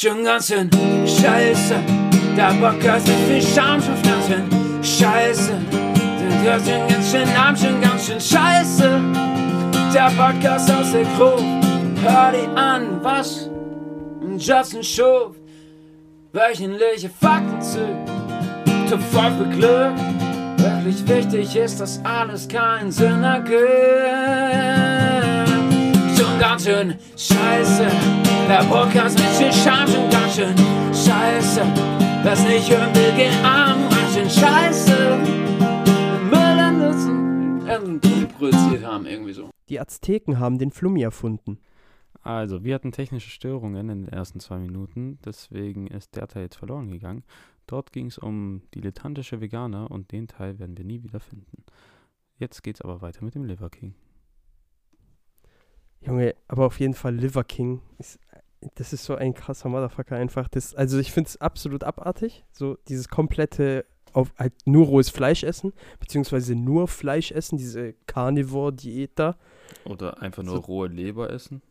Schon ganz schön scheiße. Der Podcast mit viel Charme schon ganz schön scheiße. Der hört schon ganz schön arm, schon ganz schön scheiße. Der Podcast aus der Gruppe. Hör die an, was Justin Schuf. Wöchentliche Fakten zu. Top 5 beglückt. Wirklich wichtig ist, dass alles keinen Sinn ergibt. Schon ganz schön scheiße. Der Podcast mit viel schon ganz schön scheiße. Was nicht hören will, geht arm, ganz schön scheiße. Müll Nutzen produziert haben, irgendwie so. Die Azteken haben den Flummi erfunden. Also, wir hatten technische Störungen in den ersten zwei Minuten, deswegen ist der Teil jetzt verloren gegangen. Dort ging es um dilettantische Veganer und den Teil werden wir nie wieder finden. Jetzt geht's aber weiter mit dem Liver King. Junge, aber auf jeden Fall Liver King ist, das ist so ein krasser Motherfucker einfach. Das, also ich finde es absolut abartig, so dieses komplette auf halt nur rohes Fleisch essen, beziehungsweise nur Fleisch essen, diese Carnivore-Diät da. Oder einfach nur So- rohe Leber essen.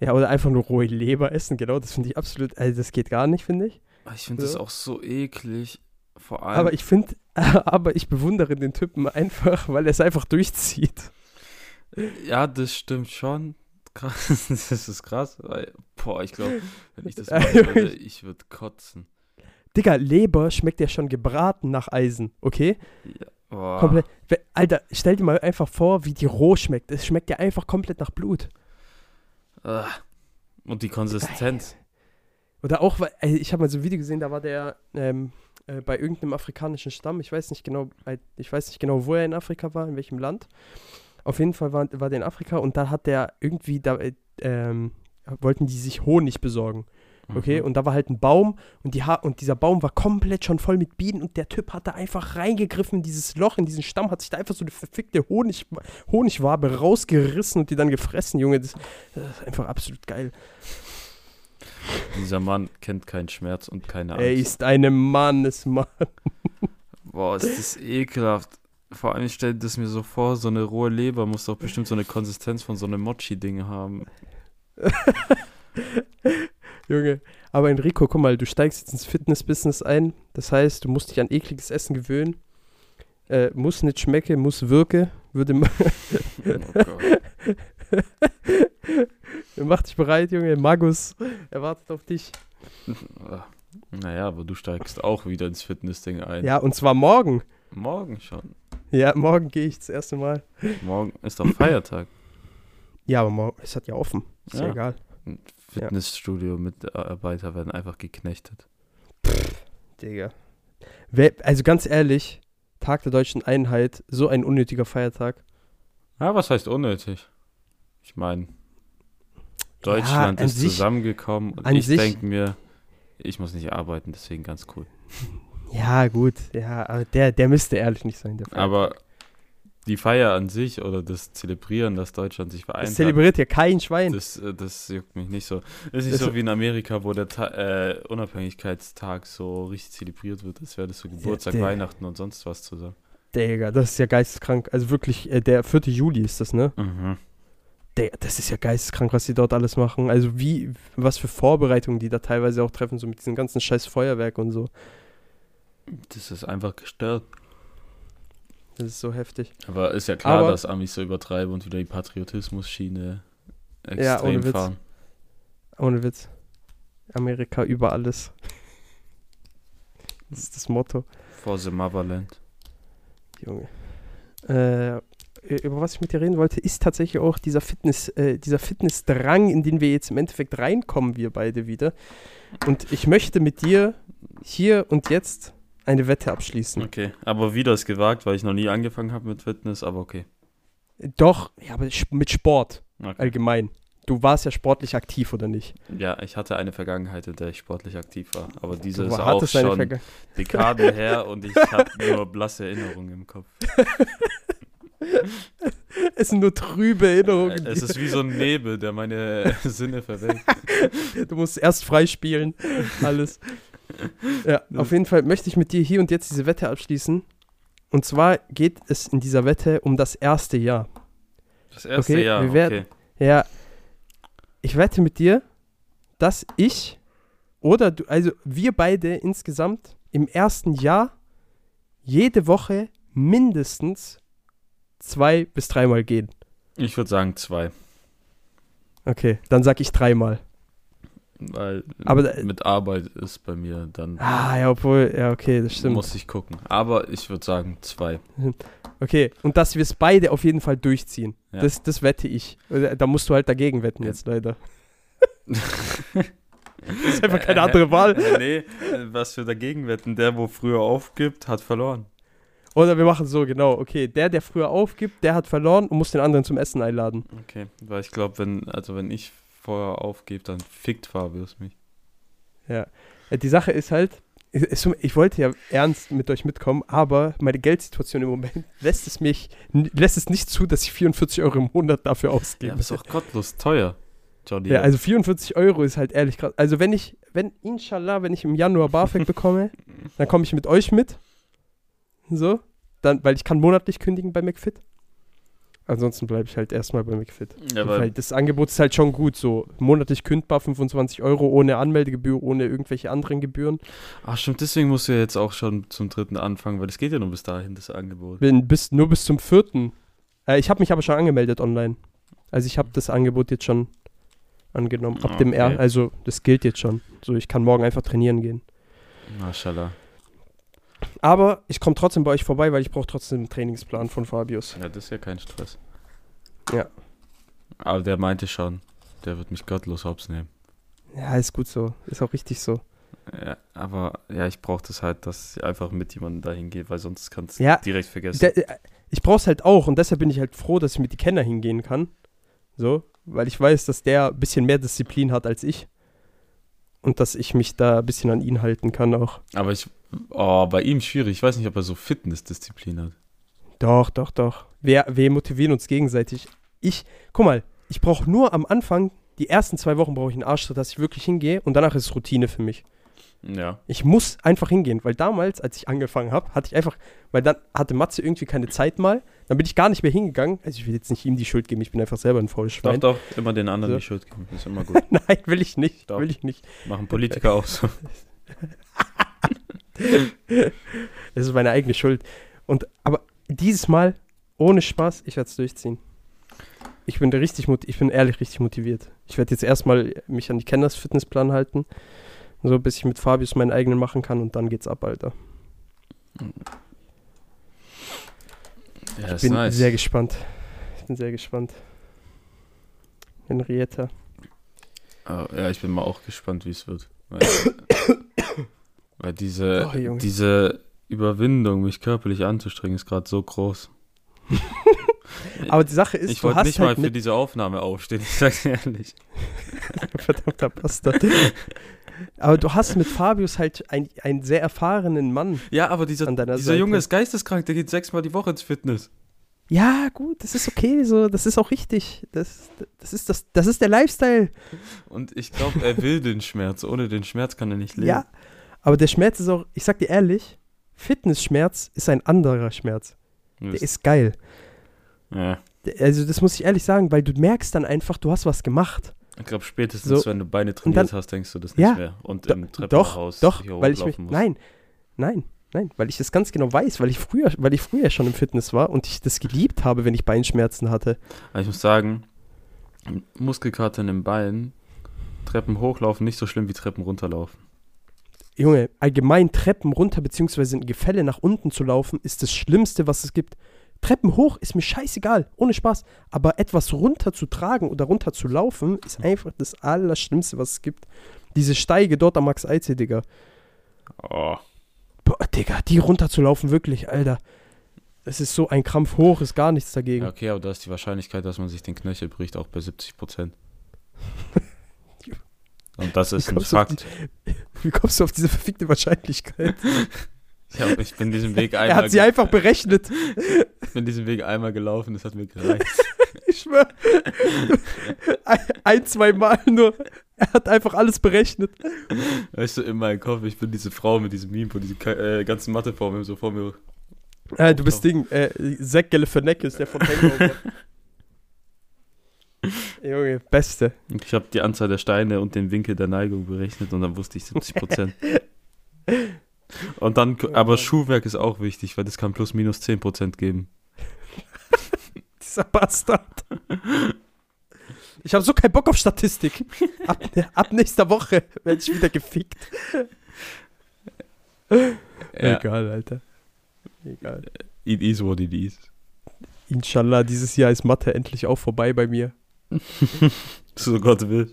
Ja, oder einfach nur rohe Leber essen, genau, das finde ich absolut, also das geht gar nicht, finde ich. Ah, Ich finde das Ja. auch so eklig. Vor allem. Aber ich finde, aber ich bewundere den Typen einfach, weil er es einfach durchzieht. Ja, das stimmt schon. Krass, das ist krass. Weil, boah, ich glaube, wenn ich das machen würde, ich würde kotzen. Digga, Leber schmeckt ja schon gebraten nach Eisen, okay? Ja, boah. Komplett. Alter, stell dir mal einfach vor, wie die roh schmeckt. Es schmeckt ja einfach komplett nach Blut. Ah. Und die Konsistenz. Oder auch, weil, ey, ich habe mal so ein Video gesehen, da war der ähm, äh, bei irgendeinem afrikanischen Stamm, ich weiß nicht genau, äh, ich weiß nicht genau, wo er in Afrika war, in welchem Land. Auf jeden Fall war, war der in Afrika und da hat der irgendwie, da äh, ähm, wollten die sich Honig besorgen. Okay, Mhm. und da war halt ein Baum und, die ha und dieser Baum war komplett schon voll mit Bienen und der Typ hat da einfach reingegriffen in dieses Loch, in diesen Stamm, hat sich da einfach so eine verfickte Honig Honigwabe rausgerissen und die dann gefressen, Junge. Das, das ist einfach absolut geil. Dieser Mann kennt keinen Schmerz und keine Angst. Er ist eine Mannesmann. Boah, ist das ekelhaft. Vor allem stellt das mir so vor, so eine rohe Leber muss doch bestimmt so eine Konsistenz von so einem Mochi-Ding haben. Junge. Aber Enrico, guck mal, du steigst jetzt ins Fitness-Business ein. Das heißt, du musst dich an ekliges Essen gewöhnen. Äh, muss nicht schmecke, muss wirke. Würde Oh. Mach dich bereit, Junge. Magus, er wartet auf dich. Naja, aber du steigst auch wieder ins Fitness-Ding ein. Ja, und zwar morgen. Morgen schon. Ja, morgen gehe ich das erste Mal. Morgen ist doch Feiertag. Ja, aber morgen, es hat ja offen. Ist ja, Ja. egal. Ein Fitnessstudio-Mitarbeiter werden einfach geknechtet. Digga. Wer, also ganz ehrlich, Tag der deutschen Einheit, so ein unnötiger Feiertag. Ja, was heißt unnötig? Ich meine, Deutschland an ist sich- zusammengekommen und ich denke mir, ich muss nicht arbeiten, deswegen ganz cool. Ja, gut. Ja, aber der, der müsste ehrlich nicht sein. Aber die Feier an sich oder das Zelebrieren, dass Deutschland sich vereint das hat, zelebriert ja kein Schwein. das, äh, das juckt mich nicht so. Das ist nicht Das- so wie in Amerika, wo der Ta äh, Unabhängigkeitstag so richtig zelebriert wird. Das wäre das so Geburtstag, der- Weihnachten und sonst was zusammen. Digga, das ist ja geisteskrank. Also wirklich, äh, der 4. Juli ist das, ne? Mhm. Der, das ist ja geisteskrank, was die dort alles machen. Also wie, was für Vorbereitungen die da teilweise auch treffen, so mit diesem ganzen scheiß Feuerwerk und so. Das ist einfach gestört. Das ist so heftig. Aber ist ja klar, Aber- dass Amis so übertreiben und wieder die Patriotismus-Schiene extrem Ja, ohne Witz. fahren. Ohne Witz. Amerika über alles. Das ist das Motto. For the Motherland. Junge. Äh, über was ich mit dir reden wollte, ist tatsächlich auch dieser Fitness, äh, dieser Fitnessdrang, in den wir jetzt im Endeffekt reinkommen, wir beide wieder. Und ich möchte mit dir hier und jetzt eine Wette abschließen. Okay, aber wieder ist gewagt, weil ich noch nie angefangen habe mit Fitness, aber okay. Doch, ja, aber mit Sport okay. allgemein. Du warst ja sportlich aktiv, oder nicht? Ja, ich hatte eine Vergangenheit, in der ich sportlich aktiv war, aber diese Du ist auch schon Dekaden her und ich habe nur blasse Erinnerungen im Kopf. Es sind nur trübe Erinnerungen. Es ist wie so ein Nebel, der meine Sinne verwelkt. Du musst erst freispielen. Alles. Ja, auf jeden Fall möchte ich mit dir hier und jetzt diese Wette abschließen. Und zwar geht es in dieser Wette um das erste Jahr. Das erste Okay, Jahr, wir werden- okay. Ja, ich wette mit dir, dass ich Oder du, also wir beide insgesamt im ersten Jahr jede Woche mindestens zwei bis dreimal gehen. Ich würde sagen zwei. Okay, dann sag ich dreimal. Weil Aber mit Arbeit ist bei mir dann Ah, ja, obwohl, ja, okay, das stimmt. muss ich gucken. Aber ich würde sagen zwei. Okay, und dass wir es beide auf jeden Fall durchziehen. Ja. Das, das wette ich. Da musst du halt dagegen wetten Ja. jetzt leider. Das ist einfach keine andere Wahl. Nee, äh, was wir dagegen wetten, der, wo früher aufgibt, hat verloren. Oder wir machen so, genau. Okay, der, der früher aufgibt, der hat verloren und muss den anderen zum Essen einladen. Okay, weil ich glaube, wenn, also wenn ich vorher aufgebe, dann fickt Fabius mich. Ja. Äh, Die Sache ist halt, ich wollte ja ernst mit euch mitkommen, aber meine Geldsituation im Moment lässt es mich, lässt es nicht zu, dass ich 44 Euro im Monat dafür Ja, ausgebe. aber ist auch gottlos teuer. Johnny. Ja, also 44 Euro ist halt ehrlich krass. Also wenn ich, wenn, inshallah, wenn ich im Januar BAföG bekomme, dann komme ich mit euch mit. So. Dann, weil ich kann monatlich kündigen bei McFit. Ansonsten bleibe ich halt erstmal bei McFit. ja, weil das Angebot ist halt schon gut. So monatlich kündbar, 25 Euro ohne Anmeldegebühr, ohne irgendwelche anderen Gebühren. ach stimmt, deswegen musst du ja jetzt auch schon zum dritten anfangen, weil es geht ja nur bis dahin, das Angebot. Bin bis, nur bis zum vierten. Äh, ich habe mich aber schon angemeldet online. Also ich habe das Angebot jetzt schon angenommen. Ab dem R, Okay. also das gilt jetzt schon. So, ich kann morgen einfach trainieren gehen. Maschallah. Aber ich komme trotzdem bei euch vorbei, weil ich brauche trotzdem einen Trainingsplan von Fabius. Ja, das ist ja kein Stress. Ja. Aber der meinte schon, der wird mich gottlos hops nehmen. Ja, ist gut so. Ist auch richtig so. Ja, aber ja, ich brauche das halt, dass ich einfach mit jemandem dahin gehe, weil sonst kannst du Ja, direkt vergessen. Der, äh, ich brauche es halt auch und deshalb bin ich halt froh, dass ich mit die Kenner hingehen kann. So, weil ich weiß, dass der ein bisschen mehr Disziplin hat als ich. Und dass ich mich da ein bisschen an ihn halten kann auch. aber ich, oh, bei ihm schwierig. Ich weiß nicht, ob er so Fitnessdisziplin hat. Doch, doch, doch. Wir, wir motivieren uns gegenseitig. Ich, guck mal, ich brauche nur am Anfang, die ersten zwei Wochen brauche ich einen Arschtritt, dass ich wirklich hingehe und danach ist es Routine für mich. Ja. Ich muss einfach hingehen, weil damals, als ich angefangen habe, hatte ich einfach, weil dann hatte Matze irgendwie keine Zeit mal, dann bin ich gar nicht mehr hingegangen. Also ich will jetzt nicht ihm die Schuld geben, ich bin einfach selber ein faules Doch, Schwein. doch, immer den anderen So. die Schuld geben. Ist immer gut. Nein, will ich nicht, Doch. will ich nicht. Machen Politiker auch so. Das ist meine eigene Schuld. Und, aber dieses Mal, ohne Spaß, ich werde es durchziehen. Ich bin richtig, ich bin ehrlich richtig motiviert. Ich werde jetzt erstmal mich an die Kenners Fitnessplan halten, so bis ich mit Fabius meinen eigenen machen kann und dann geht's ab, Alter. Ja, Ich bin nice. sehr gespannt. Ich bin sehr gespannt. Henrietta. Oh, ja, ich bin mal auch gespannt, wie es wird. Weil, diese, Oh, diese Überwindung, mich körperlich anzustrengen, ist gerade so groß. Aber die Sache ist, ich wollte nicht mal halt für mit diese Aufnahme aufstehen, ich sag's ehrlich. verdammter Bastard. Aber du hast mit Fabius halt ein- einen sehr erfahrenen Mann Ja, aber dieser, dieser Seite. Junge ist geisteskrank, der geht sechsmal die Woche ins Fitness. Ja, gut, das ist okay, so, das ist auch richtig. Das, das, ist, das, das ist der Lifestyle. Und ich glaube, er will den Schmerz. Ohne den Schmerz kann er nicht leben. Ja. Aber der Schmerz ist auch, ich sag dir ehrlich, Fitnessschmerz ist ein anderer Schmerz. Der ist geil. ja. Also, das muss ich ehrlich sagen, weil du merkst dann einfach, du hast was gemacht. Ich glaube, spätestens, So. wenn du Beine trainiert dann- hast, denkst du das nicht Ja. mehr. Und im doch, Treppenhaus doch, hier weil ich mich, musst. nein, nein, nein, weil ich das ganz genau weiß, weil ich früher, weil ich früher schon im Fitness war und ich das geliebt habe, wenn ich Beinschmerzen hatte. Aber ich muss sagen, Muskelkater in den Beinen, Treppen hochlaufen nicht so schlimm wie Treppen runterlaufen. Junge, allgemein Treppen runter beziehungsweise in Gefälle nach unten zu laufen, ist das Schlimmste, was es gibt. Treppen hoch ist mir scheißegal, ohne Spaß. Aber etwas runter zu tragen oder runter zu laufen, ist einfach das Allerschlimmste, was es gibt. Diese Steige dort am Max Eize, Digga. Oh. Boah, Digga, die runterzulaufen, wirklich, Alter. Das ist so ein Krampf hoch, ist gar nichts dagegen. Ja, okay, aber da ist die Wahrscheinlichkeit, dass man sich den Knöchel bricht, auch bei 70 Prozent. Und das ist ein Fakt. Wie kommst du auf diese verfickte Wahrscheinlichkeit? Ja, ich bin diesen Weg Er einmal, hat sie einfach berechnet. ich bin diesen Weg einmal gelaufen, das hat mir gereicht. Ich schwör. Ein, ein zwei Mal nur. Er hat einfach alles berechnet. Weißt du, in meinem Kopf, ich bin diese Frau mit diesem Meme, wo diese äh, ganzen Matheformeln so vor mir. Äh, du bist Ding, äh, Zack Galifianakis, der von Hangover. Junge, beste. Ich habe die Anzahl der Steine und den Winkel der Neigung berechnet und dann wusste ich 70 Prozent. und dann, aber Schuhwerk ist auch wichtig, weil das kann plus minus 10 Prozent geben. Dieser Bastard. Ich habe so keinen Bock auf Statistik. Ab, ab nächster Woche werde ich wieder gefickt. Ja. Egal, Alter. Egal. It is what it is. Inshallah, dieses Jahr ist Mathe endlich auch vorbei bei mir. So Gott will.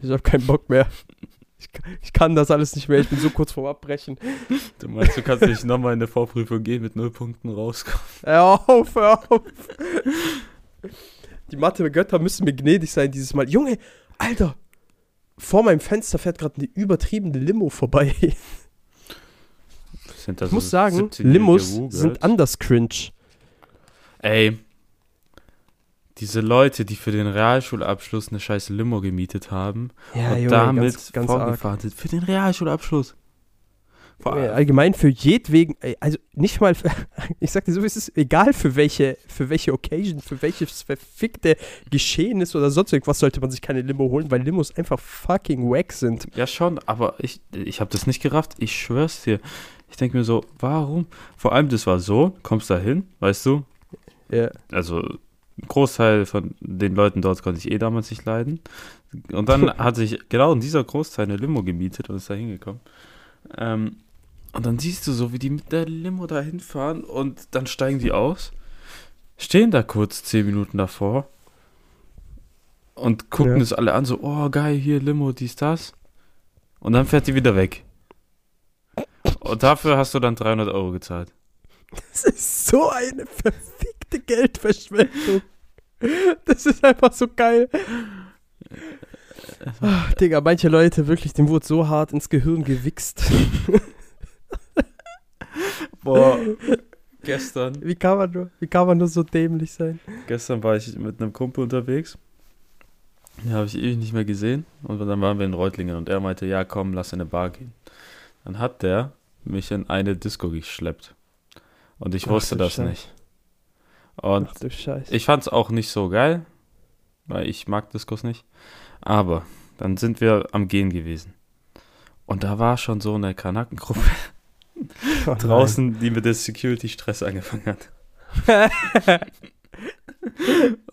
Ich habe keinen Bock mehr. Ich, kann- ich kann das alles nicht mehr. Ich bin so kurz vorm Abbrechen. Du meinst, du kannst nicht nochmal in der Vorprüfung gehen mit null Punkten rauskommen. Hör auf, hör auf. Die Mathe-Götter müssen mir gnädig sein dieses Mal. Junge, Alter, vor meinem Fenster fährt gerade eine übertriebene Limo vorbei. Sind das Ich muss so sagen, 17-jährige Limos sind anders cringe. Ey, diese Leute, die für den Realschulabschluss eine scheiß Limo gemietet haben Ja, und Junge, damit ganz, ganz vorgefahren sind. Für den Realschulabschluss. Junge, Allgemein für jedwegen, also nicht mal, für, ich sag dir so, es ist, egal für welche, für welche Occasion, für welches verfickte Geschehnis oder sonst irgendwas sollte man sich keine Limo holen, weil Limos einfach fucking wack sind. ja schon, aber ich, ich habe das nicht gerafft. Ich schwör's dir. Ich denke mir so, warum? Vor allem, das war so, kommst da hin, weißt du? Ja. Also, Großteil von den Leuten dort konnte ich eh damals nicht leiden. Und dann hat sich genau in dieser Großteil eine Limo gemietet und ist da hingekommen. Ähm, und dann siehst du so, wie die mit der Limo da hinfahren und dann steigen die aus, stehen da kurz zehn Minuten davor und gucken Ja. es alle an, so, oh geil, hier Limo, dies, das. Und dann fährt die wieder weg. Und dafür hast du dann 300 Euro gezahlt. Das ist so eine verfickte Geldverschwendung. Das ist einfach so geil. Ach, Digga, manche Leute, wirklich, dem wurde so hart ins Gehirn gewichst. Boah, gestern. Wie kann man nur, wie kann man nur so dämlich sein? Gestern war ich mit einem Kumpel unterwegs. Den habe ich ewig nicht mehr gesehen. Und dann waren wir in Reutlingen und er meinte, ja komm, lass in eine Bar gehen. Dann hat der mich in eine Disco geschleppt. Und ich Ach wusste das Scheiße. nicht. Und Ach du Scheiße. ich fand es auch nicht so geil, weil ich mag Diskos nicht. Aber dann sind wir am Gehen gewesen. Und da war schon so eine Kanackengruppe Oh draußen, die mit der Security Stress angefangen hat.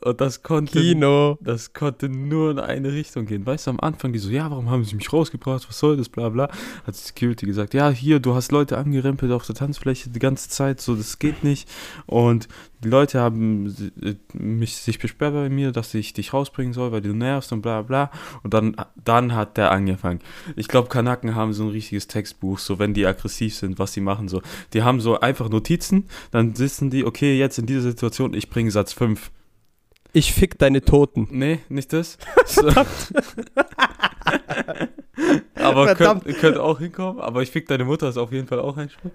Und das konnte Kino. Das konnte nur in eine Richtung gehen. Weißt du, am Anfang, die so, ja, warum haben sie mich rausgebracht? Was soll das? Bla bla. Hat die Security gesagt, ja, hier, du hast Leute angerempelt auf der Tanzfläche die ganze Zeit, so, das geht nicht. Und die Leute haben äh, mich, sich beschwert bei mir, dass ich dich rausbringen soll, weil du nervst und bla bla. Und dann, dann hat der angefangen. Ich glaube, Kanaken haben so ein richtiges Textbuch, so wenn die aggressiv sind, was sie machen. So, die haben so einfach Notizen, dann sitzen die, okay, jetzt in dieser Situation, ich bringe Satz 5. Ich fick deine Toten. Nee, nicht das. Aber könnt, könnt auch hinkommen. Aber ich fick deine Mutter ist auf jeden Fall auch ein Spruch.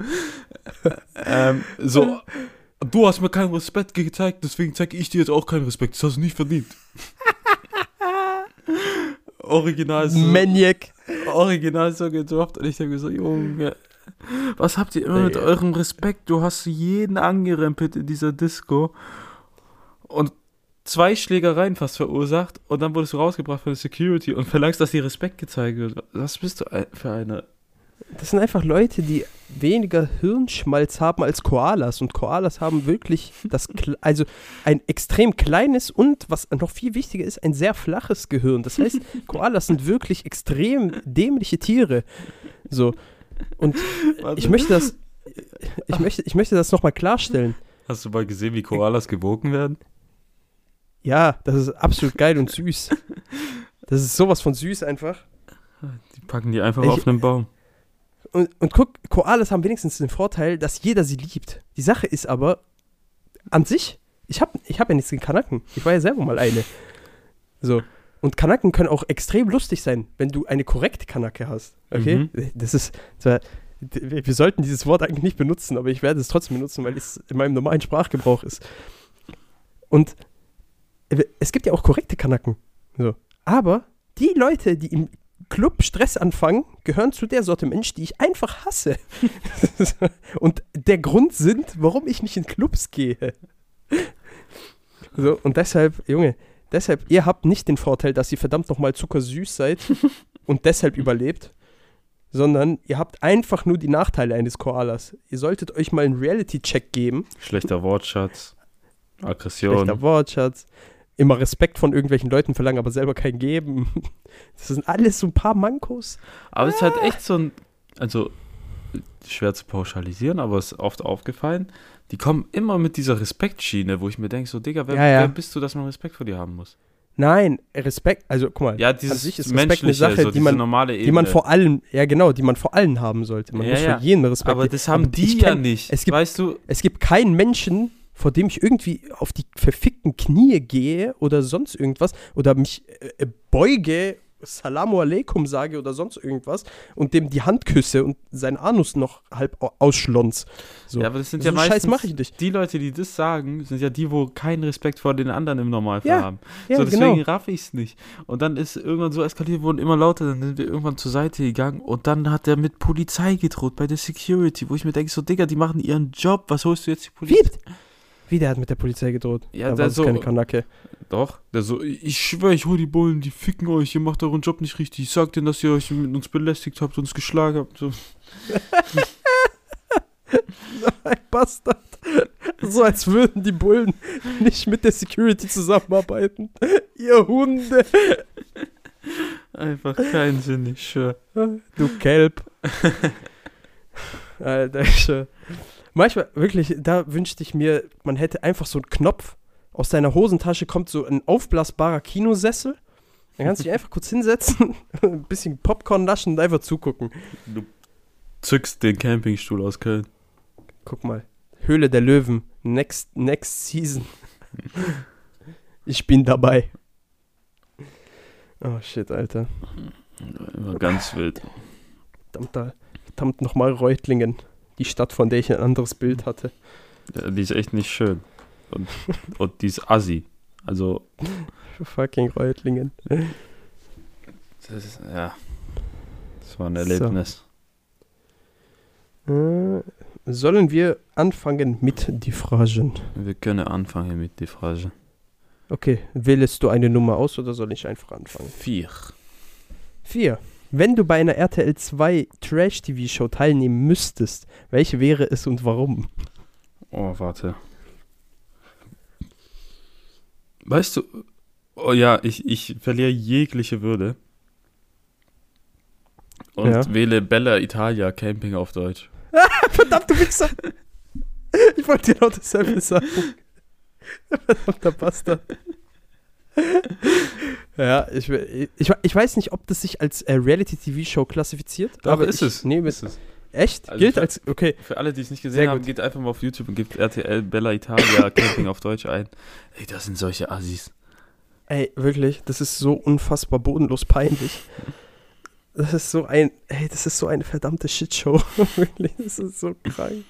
ähm, so, du hast mir keinen Respekt gezeigt, deswegen zeige ich dir jetzt auch keinen Respekt. Das hast du nicht verdient. Original so, Maniac. original so gedroppt und ich denke mir so, Junge, was habt ihr immer mit eurem Respekt? Du hast jeden angerempelt in dieser Disco und zwei Schlägereien fast verursacht und dann wurdest du rausgebracht von der Security und verlangst, dass dir Respekt gezeigt wird. Was bist du für eine? Das sind einfach Leute, die weniger Hirnschmalz haben als Koalas. Und Koalas haben wirklich das, also ein extrem kleines und, was noch viel wichtiger ist, ein sehr flaches Gehirn. Das heißt, Koalas sind wirklich extrem dämliche Tiere. So. Und ich möchte das, ich möchte, ich möchte das nochmal klarstellen. Hast du mal gesehen, wie Koalas gewogen werden? Ja, das ist absolut geil und süß. Das ist sowas von süß einfach. Die packen die einfach Ich- auf einen Baum. Und, und guck, Koalas haben wenigstens den Vorteil, dass jeder sie liebt. Die Sache ist aber, an sich, ich habe ich hab ja nichts gegen Kanaken. Ich war ja selber mal eine. So. Und Kanaken können auch extrem lustig sein, wenn du eine korrekte Kanake hast. Okay? Das ist, zwar, d- wir sollten dieses Wort eigentlich nicht benutzen, aber ich werde es trotzdem benutzen, weil es in meinem normalen Sprachgebrauch ist. Und äh, es gibt ja auch korrekte Kanaken. So. Aber die Leute, die im Club Stress anfangen, gehören zu der Sorte Mensch, die ich einfach hasse. und der Grund sind, warum ich nicht in Clubs gehe. So, und deshalb, Junge, Deshalb, ihr habt nicht den Vorteil, dass ihr verdammt nochmal zuckersüß seid und deshalb überlebt, sondern ihr habt einfach nur die Nachteile eines Koalas. Ihr solltet euch mal einen Reality-Check geben. Schlechter Wortschatz, Aggression. Schlechter Wortschatz. Immer Respekt von irgendwelchen Leuten verlangen, aber selber keinen geben. Das sind alles so ein paar Mankos. Aber es ist halt echt so ein, also schwer zu pauschalisieren, aber es ist oft aufgefallen, die kommen immer mit dieser Respektschiene, wo ich mir denke, so Digga, wer, Ja, ja. wer bist du, dass man Respekt vor dir haben muss? Nein, Respekt, also guck mal, Ja, an dieses sich ist Respekt eine Sache, so die man, normale Ebene. die man vor allem, ja genau, die man vor allen haben sollte. Man Ja, muss ja. für jeden Respekt aber das haben Aber die ja nicht. es gibt- weißt du, Es gibt keinen Menschen, vor dem ich irgendwie auf die verfickten Knie gehe oder sonst irgendwas oder mich äh, äh, beuge, Salamu alaikum sage oder sonst irgendwas und dem die Hand küsse und sein Anus noch halb au- ausschlons. So, ja, aber das sind so ja einen Scheiß meistens mache ich nicht. die Leute, die das sagen, sind ja die, wo keinen Respekt vor den anderen im Normalfall Ja, haben. Ja, so, deswegen genau. raff ich es nicht. Und dann ist irgendwann so eskaliert worden, immer lauter, dann sind wir irgendwann zur Seite gegangen und dann hat er mit Polizei gedroht bei der Security, wo ich mir denke, so Digga, die machen ihren Job, was holst du jetzt die? Polizei? Wie der hat mit der Polizei gedroht. Ja, da der war so- keine Kanacke. Doch, der so, ich schwöre, ich hol die Bullen, die ficken euch, ihr macht euren Job nicht richtig. Ich sag denen, dass ihr euch mit uns belästigt habt, uns geschlagen habt. So. Ein Bastard. So als würden die Bullen nicht mit der Security zusammenarbeiten. Ihr Hunde. Einfach keinen Sinn, ich schwör. Du Kelb. Alter, ich schwör. Manchmal, wirklich, da wünschte ich mir, man hätte einfach so einen Knopf. Aus deiner Hosentasche kommt so ein aufblasbarer Kinosessel. Dann kannst du dich einfach kurz hinsetzen, ein bisschen Popcorn naschen und einfach zugucken. Du zückst den Campingstuhl aus Köln. Guck mal. Höhle der Löwen. Next, next Season. Ich bin dabei. Oh shit, Alter. Immer ganz wild. Verdammt, verdammt nochmal Reutlingen. Die Stadt, von der ich ein anderes Bild hatte. Ja, die ist echt nicht schön. Und, und die ist assi. Also, Fucking Reutlingen. das ist, ja. Das war ein So. Erlebnis. Äh, sollen wir anfangen mit die Fragen? Wir können anfangen mit der Frage. Okay, wählst du eine Nummer aus oder soll ich einfach anfangen? Vier. Vier. Wenn du bei einer RTL 2 Trash-TV-Show teilnehmen müsstest, welche wäre es und warum? Oh, warte. Weißt du, oh ja, ich, ich verliere jegliche Würde. Und Ja. wähle Bella Italia Camping auf Deutsch. Verdammt, du Wichser! Ich wollte genau dasselbe sagen. Verdammter Bastard. Ja, ich, ich, ich weiß nicht, ob das sich als äh, Reality-TV-Show klassifiziert. Doch, aber ist ich, es. Nee, Ist es. echt? Also Gilt für- als, okay. Für alle, die es nicht Sehr gesehen haben, gut. geht einfach mal auf YouTube und gebt RTL Bella Italia Camping auf Deutsch ein. Ey, das sind solche Assis. Ey, wirklich, das ist so unfassbar bodenlos peinlich. Das ist so ein, ey, das ist so eine verdammte Shitshow. wirklich, das ist so krank.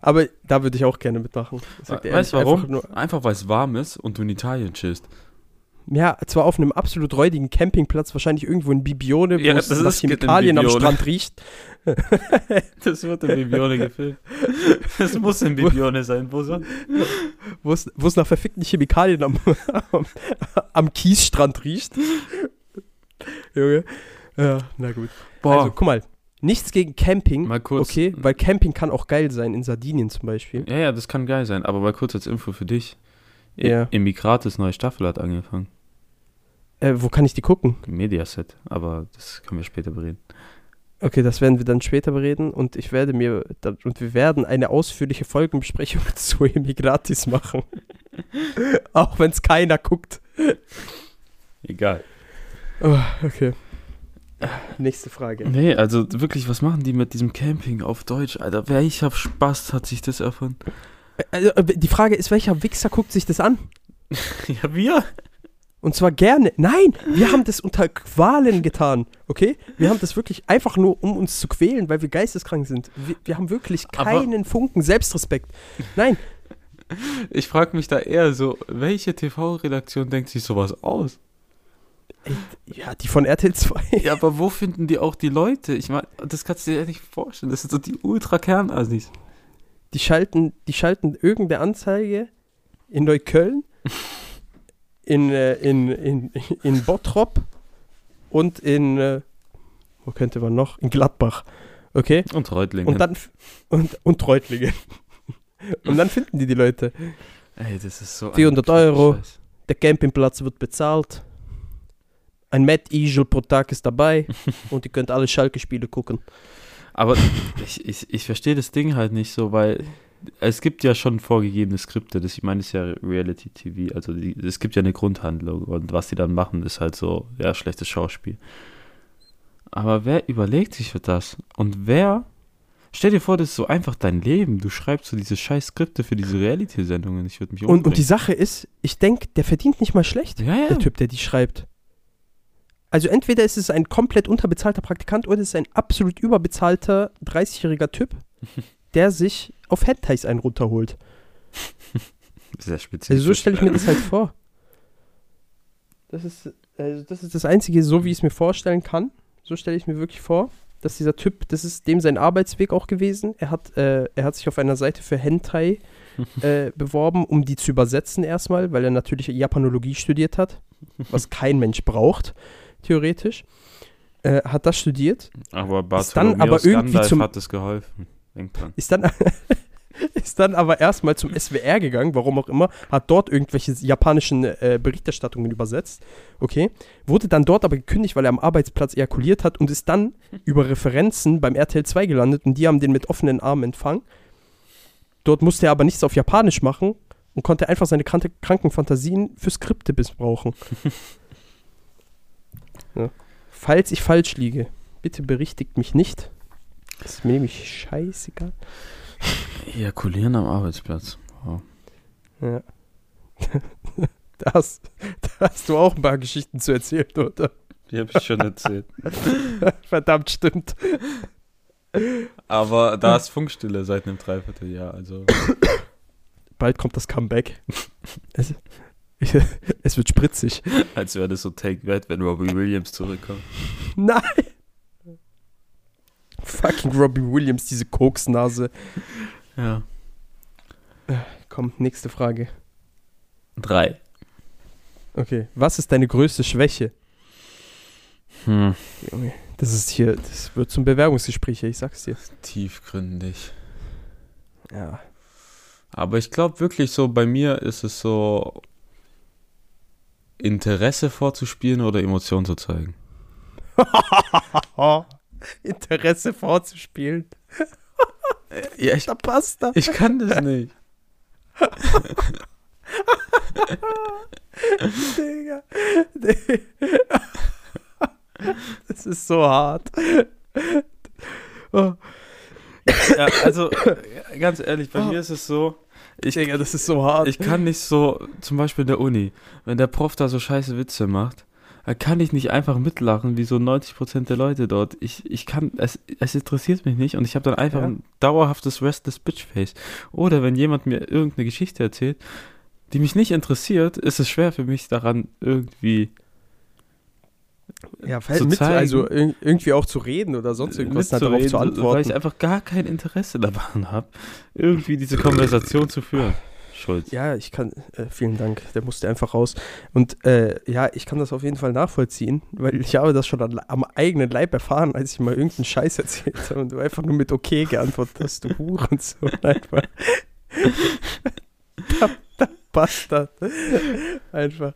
Aber da würde ich auch gerne mitmachen. Weißt du warum? einfach Einfach weil es warm ist und du in Italien chillst. Ja, zwar auf einem absolut räudigen Campingplatz, wahrscheinlich irgendwo in Bibione, wo Ja, es das nach geht in Chemikalien am. Strand riecht. Das wird in Bibione gefilmt. Das muss in Bibione sein, wo sonst? es, wo es nach verfickten Chemikalien am, am, am Kiesstrand riecht. Junge. Ja, na gut. Boah, Also, guck mal. Nichts gegen Camping. mal kurz. Okay, weil Camping kann auch geil sein, in Sardinien zum Beispiel. Ja, ja, das kann geil sein, aber mal kurz als Info für dich. Ja. Immigrates neue Staffel hat angefangen. Äh, wo kann ich die gucken? Mediaset, aber das können wir später bereden. Okay, das werden wir dann später bereden und ich werde mir und wir werden eine ausführliche Folgenbesprechung zu Emigratis machen. auch wenn es keiner guckt. Egal. Oh, okay. Nächste Frage. Nee, also wirklich, was machen die mit diesem Camping auf Deutsch, Alter? Welcher Spaß hat sich das erfunden? Also, äh, die Frage ist, welcher Wichser guckt sich das an? Ja, wir? Und zwar gerne. Nein, wir haben das unter Qualen getan, okay? Wir haben das wirklich einfach nur, um uns zu quälen, weil wir geisteskrank sind. Wir, wir haben wirklich Aber- keinen Funken Selbstrespekt. Nein, Ich frage mich da eher so, welche TV-Redaktion denkt sich sowas aus? ja, die von RTL 2. Ja, aber wo finden die auch die Leute? Ich meine, das kannst du dir ja nicht vorstellen. Das sind so die Ultra-Kernassis. Die schalten, die schalten irgendeine Anzeige in Neukölln in, äh, in, in, in Bottrop und in, äh, wo könnte man noch? In Gladbach. Okay? Und Reutlingen. Und dann, und, und Reutlingen. und dann finden die die Leute. Ey, das ist so. ein 400 bescheuerter Euro. Scheiß. Der Campingplatz wird bezahlt. Ein Mad Eagle pro Tag ist dabei. und ihr könnt alle Schalke-Spiele gucken. Aber ich, ich, ich verstehe das Ding halt nicht so, weil es gibt ja schon vorgegebene Skripte. Das, ich meine, es ist ja Reality TV. Also die, es gibt ja eine Grundhandlung und was die dann machen, ist halt so, ja, schlechtes Schauspiel. Aber wer überlegt sich für das? Und wer? Stell dir vor, das ist so einfach dein Leben. Du schreibst so diese scheiß Skripte für diese Reality-Sendungen. Ich würde mich Und, und die umbringen. Sache ist, ich denke, der verdient nicht mal schlecht, Ja, ja. der Typ, der die schreibt. Also entweder ist es ein komplett unterbezahlter Praktikant oder es ist ein absolut überbezahlter 30-jähriger Typ, der sich auf Hentais einen runterholt. Sehr speziell. Also so stelle ich mir das halt vor. Das ist, also das ist das Einzige, so wie ich es mir vorstellen kann. So stelle ich mir wirklich vor, dass dieser Typ, das ist dem sein Arbeitsweg auch gewesen. Er hat, äh, er hat sich auf einer Seite für Hentai äh, beworben, um die zu übersetzen erstmal, weil er natürlich Japanologie studiert hat, was kein Mensch braucht, theoretisch. Äh, hat das studiert, Aber Ist dann Bartholomäus aber irgendwie Gandalf zum- hat es geholfen. Denk dran. ist dann, ist dann aber erstmal zum SWR gegangen, warum auch immer, hat dort irgendwelche japanischen äh, Berichterstattungen übersetzt, okay, wurde dann dort aber gekündigt, weil er am Arbeitsplatz ejakuliert hat und ist dann über Referenzen beim RTL 2 gelandet und die haben den mit offenen Armen empfangen. Dort musste er aber nichts auf Japanisch machen und konnte einfach seine kranke, kranken Fantasien für Skripte missbrauchen. ja. Falls ich falsch liege, bitte berichtigt mich nicht. Das ist mir nämlich scheißegal. Ejakulieren am Arbeitsplatz. Wow. Ja. Da hast, da hast du auch ein paar Geschichten zu erzählen, oder? Die habe ich schon erzählt. Verdammt, stimmt. Aber da ist Funkstille seit einem Dreivierteljahr. Also Bald kommt das Comeback. Es, es wird spritzig. als wäre das so Take That, wenn Robbie Williams zurückkommt. Nein! Fucking Robbie Williams, diese Koksnase. Ja. Komm, nächste Frage. Drei. Okay, was ist deine größte Schwäche? Hm. Das ist hier, das wird zum Bewerbungsgespräch, hier, ich sag's dir. Tiefgründig. Ja. Aber ich glaube wirklich so, bei mir ist es so, Interesse vorzuspielen oder Emotionen zu zeigen. Interesse vorzuspielen. Ja, ich, Da passt da. ich kann das nicht. Digga. Das ist so hart. Oh, Ja, also, ganz ehrlich, bei mir ist es so, ich, Digga, das ist so hart. ich kann nicht so, zum Beispiel in der Uni, wenn der Prof da so scheiße Witze macht, da kann ich nicht einfach mitlachen, wie so 90% der Leute dort. Ich, ich kann, es, es interessiert mich nicht und ich habe dann einfach Ja. ein dauerhaftes Restless Bitchface. Oder wenn jemand mir irgendeine Geschichte erzählt, die mich nicht interessiert, ist es schwer für mich daran irgendwie ja, zu mit, zeigen. also ir irgendwie auch zu reden oder sonst irgendwas darauf zu mitzureden, Weil ich antworten. einfach gar kein Interesse daran habe, irgendwie diese Konversation zu führen. Schulz. Ja, ich kann, äh, vielen Dank, der musste einfach raus. Und äh, ja, ich kann das auf jeden Fall nachvollziehen, weil ich habe das schon an, am eigenen Leib erfahren, als ich mal irgendeinen Scheiß erzählt habe und du einfach nur mit okay geantwortet hast, du Hurensohn einfach. da, da passt das. Einfach.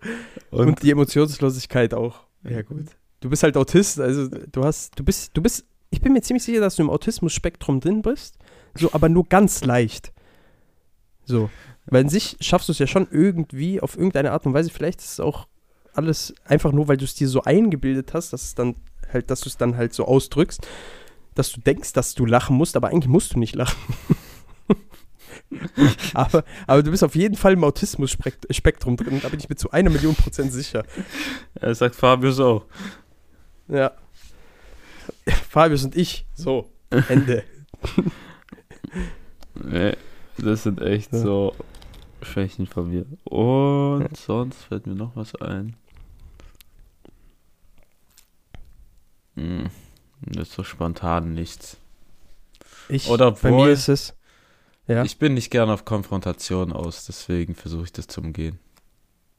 Und, Und, die Emotionslosigkeit auch. Ja, gut. Du bist halt Autist, also du hast, du bist, du bist, ich bin mir ziemlich sicher, dass du im Autismus-Spektrum drin bist, so, aber nur ganz leicht. So. Weil in sich schaffst du es ja schon irgendwie auf irgendeine Art und Weise. Vielleicht ist es auch alles einfach nur, weil du es dir so eingebildet hast, dass es dann halt, dass du es dann halt so ausdrückst, dass du denkst, dass du lachen musst, aber eigentlich musst du nicht lachen. aber, aber du bist auf jeden Fall im Autismus-Spektrum drin, da bin ich mir zu einer Million Prozent sicher. er sagt Fabius auch. Ja. Fabius und ich. So. Ende. Nee, das sind echt Ja. so Schwächen von mir. Und sonst fällt mir noch was ein. Hm, das ist so spontan nichts. Ich, Oder bei mir ist es. Ja. Ich bin nicht gern auf Konfrontation aus, deswegen versuche ich das zu umgehen.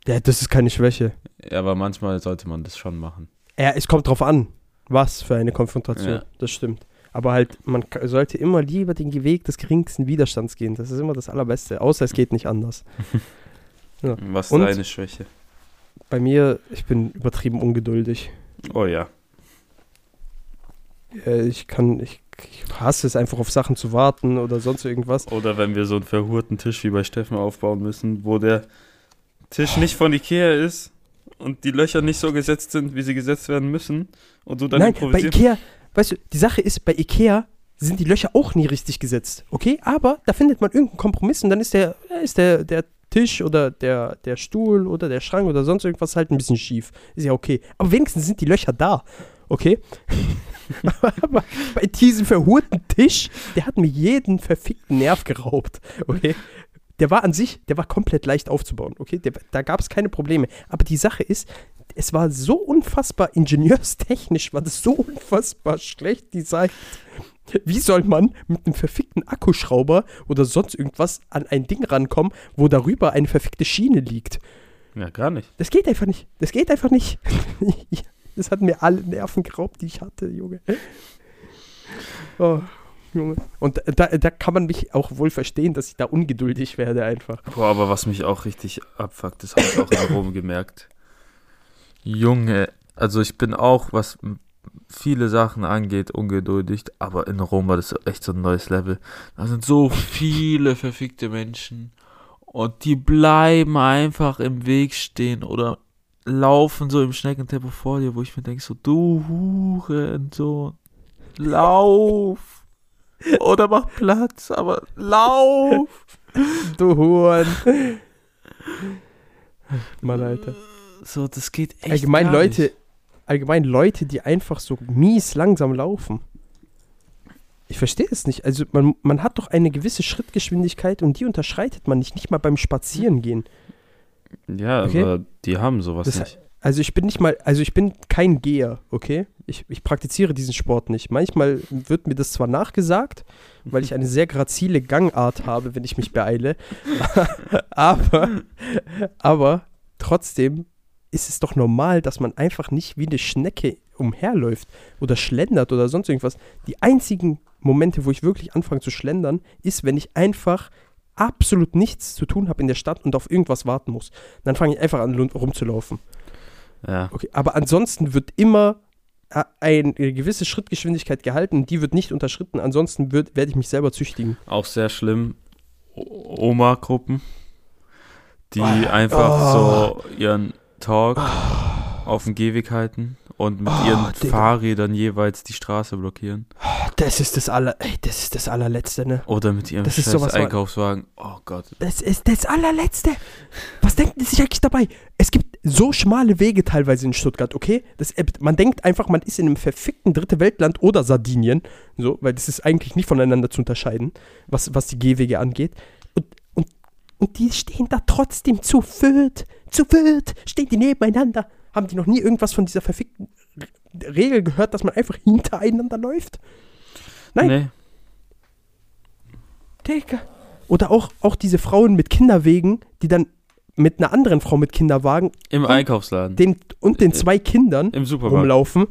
Ja, das ist keine Schwäche. Ja, aber manchmal sollte man das schon machen. Ja, es kommt drauf an, was für eine Konfrontation. Ja. Das stimmt. Aber halt, man sollte immer lieber den Weg des geringsten Widerstands gehen. Das ist immer das Allerbeste. Außer es geht nicht anders. Ja. Was ist Und? deine Schwäche? Bei mir, ich bin übertrieben ungeduldig. Oh ja. Äh, Ich kann, ich, ich hasse es einfach auf Sachen zu warten oder sonst irgendwas. Oder wenn wir so einen verhurten Tisch wie bei Steffen aufbauen müssen, wo der Tisch nicht von Ikea ist und die Löcher nicht so gesetzt sind, wie sie gesetzt werden müssen und du dann Nein, bei. Ikea, weißt du, die Sache ist, bei Ikea sind die Löcher auch nie richtig gesetzt, okay? Aber da findet man irgendeinen Kompromiss und dann ist der, ist der, der Tisch oder der, der Stuhl oder der Schrank oder sonst irgendwas halt ein bisschen schief. Ist ja okay. Aber wenigstens sind die Löcher da, okay? aber bei diesem verhurten Tisch, der hat mir jeden verfickten Nerv geraubt, okay? Der war an sich, der war komplett leicht aufzubauen, okay? Der, da gab es keine Probleme. Aber die Sache ist, es war so unfassbar ingenieurstechnisch, war das so unfassbar schlecht designt. Wie soll man mit einem verfickten Akkuschrauber oder sonst irgendwas an ein Ding rankommen, wo darüber eine verfickte Schiene liegt? Ja, gar nicht. Das geht einfach nicht. Das geht einfach nicht. Das hat mir alle Nerven geraubt, die ich hatte, Junge. Oh, Junge. Und da, da kann man mich auch wohl verstehen, dass ich da ungeduldig werde einfach. Boah, aber was mich auch richtig abfuckt, das habe ich auch in Rom gemerkt. Junge, also ich bin auch, was viele Sachen angeht, ungeduldig, aber in Rom war das echt so ein neues Level. Da sind so viele verfickte Menschen und die bleiben einfach im Weg stehen oder laufen so im Schneckentempo vor dir, wo ich mir denke, so, du Hurensohn, lauf! Oder mach Platz, aber lauf! Du Huren. Mann, Alter. So, das geht echt Allgemein Leute, nicht. allgemein Leute, die einfach so mies langsam laufen. Ich verstehe es nicht. Also man, man hat doch eine gewisse Schrittgeschwindigkeit und die unterschreitet man nicht, nicht mal beim Spazierengehen. Ja, Okay. aber die haben sowas Das, nicht. also ich bin nicht mal, also ich bin kein Geher, okay? Ich, ich praktiziere diesen Sport nicht. Manchmal wird mir das zwar nachgesagt, weil ich eine sehr grazile Gangart habe, wenn ich mich beeile, aber, aber trotzdem ist es doch normal, dass man einfach nicht wie eine Schnecke umherläuft oder schlendert oder sonst irgendwas. Die einzigen Momente, wo ich wirklich anfange zu schlendern, ist, wenn ich einfach absolut nichts zu tun habe in der Stadt und auf irgendwas warten muss. Dann fange ich einfach an rumzulaufen. Ja. Okay, aber ansonsten wird immer äh, eine gewisse Schrittgeschwindigkeit gehalten, die wird nicht unterschritten. Ansonsten wird- werde ich mich selber züchtigen. Auch sehr schlimm. Oma-Gruppen, die Oh. einfach Oh. so ihren Talk auf dem Gehweg halten und mit Oh, ihren Digga. Fahrrädern jeweils die Straße blockieren. Das ist das aller, ey, das ist das allerletzte, ne? Oder mit ihrem Das Einkaufswagen. Oh Gott. Das ist das allerletzte. Was denken die sich eigentlich dabei? Es gibt so schmale Wege teilweise in Stuttgart, okay? Das, äh, man denkt einfach, man ist in einem verfickten dritte Weltland oder Sardinien, so, weil das ist eigentlich nicht voneinander zu unterscheiden, was, was die Gehwege angeht. Und, und, und die stehen da trotzdem zu viert, zu viert, stehen die nebeneinander. Haben die noch nie irgendwas von dieser verfickten R- Regel gehört, dass man einfach hintereinander läuft? Nein. Nee. Digga. Oder auch, auch diese Frauen mit Kinderwegen, die dann mit einer anderen Frau mit Kinderwagen Im Einkaufsladen. den, und den zwei Kindern Im Supermarkt. rumlaufen.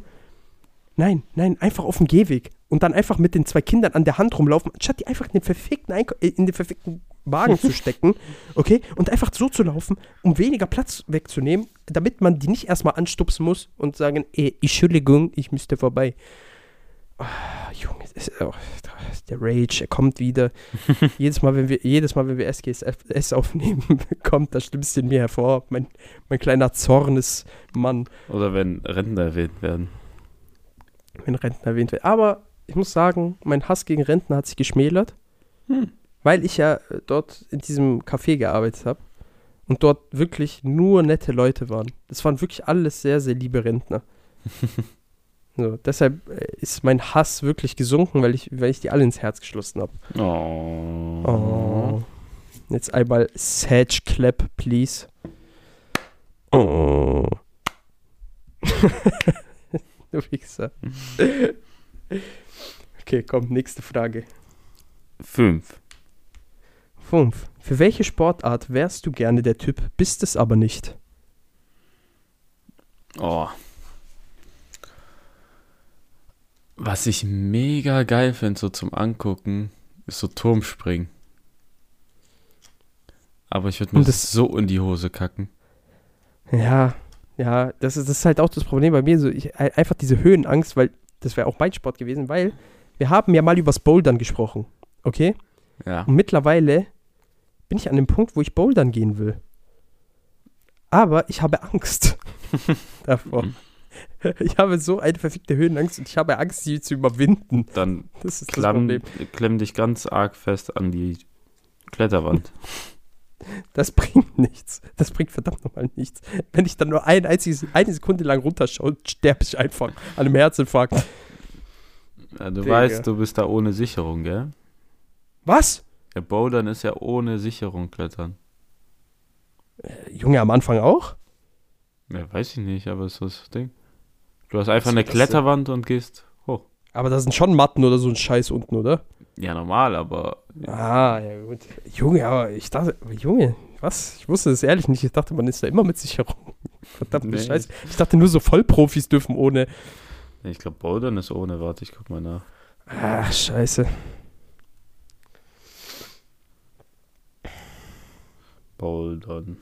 Nein, nein, einfach auf dem Gehweg. Und dann einfach mit den zwei Kindern an der Hand rumlaufen, anstatt die einfach in den verfickten, Einka äh, in den verfickten Wagen zu stecken, okay? Und einfach so zu laufen, um weniger Platz wegzunehmen, damit man die nicht erstmal anstupsen muss und sagen, ey, Entschuldigung, ich müsste vorbei. Ah, Junge, ist, oh, der Rage, er kommt wieder. jedes, Mal, wenn wir, jedes Mal, wenn wir SGSS aufnehmen, kommt das Schlimmste in mir hervor. Mein, mein kleiner Zornesmann Oder wenn Rentner erwähnt werden. wenn Rentner erwähnt wird. Aber ich muss sagen, mein Hass gegen Rentner hat sich geschmälert, Hm. weil ich ja äh, dort in diesem Café gearbeitet habe und dort wirklich nur nette Leute waren. Das waren wirklich alles sehr, sehr liebe Rentner. so, deshalb äh, ist mein Hass wirklich gesunken, weil ich, weil ich die alle ins Herz geschlossen habe. Oh. Oh. Jetzt einmal Sage Clap, please. Oh. du Wichser. Okay, komm, nächste Frage. Fünf. Fünf. Für welche Sportart wärst du gerne der Typ, bist es aber nicht? Oh. Was ich mega geil finde, so zum Angucken, ist so Turmspringen. Aber ich würde mir Und das so in die Hose kacken. Ja, ja, das ist, das ist halt auch das Problem bei mir. So, ich, ein- einfach diese Höhenangst, weil das wäre auch mein Sport gewesen, weil wir haben ja mal übers Bouldern gesprochen. Okay? Ja. Und mittlerweile bin ich an dem Punkt, wo ich Bouldern gehen will. Aber ich habe Angst davor. Ich habe so eine verfickte Höhenangst und ich habe Angst, sie zu überwinden. Dann Das ist das klamm, Problem. klemm dich ganz arg fest an die Kletterwand. Das bringt nichts. Das bringt verdammt nochmal nichts. Wenn ich dann nur ein einziges, eine Sekunde lang runterschaue, sterbe ich einfach an einem Herzinfarkt. Ja, du Digga. weißt, du bist da ohne Sicherung, gell? Was? Ja, Bouldern ist ja ohne Sicherung klettern. Junge, am Anfang auch? Ja, weiß ich nicht, aber ist das Ding. Du hast einfach Was eine? Kletterwand und gehst hoch. Aber da sind schon Matten oder so ein Scheiß unten, oder? Ja, normal, aber Ah, ja gut. Junge, aber ich dachte, Junge, was? Ich wusste das ehrlich nicht. Ich dachte, man ist da immer mit Sicherung. Verdammte Nee. Scheiße. Ich dachte nur so Vollprofis dürfen ohne. ich glaube, Bouldern ist ohne. Warte, ich guck mal nach. Ah, scheiße. Bouldern.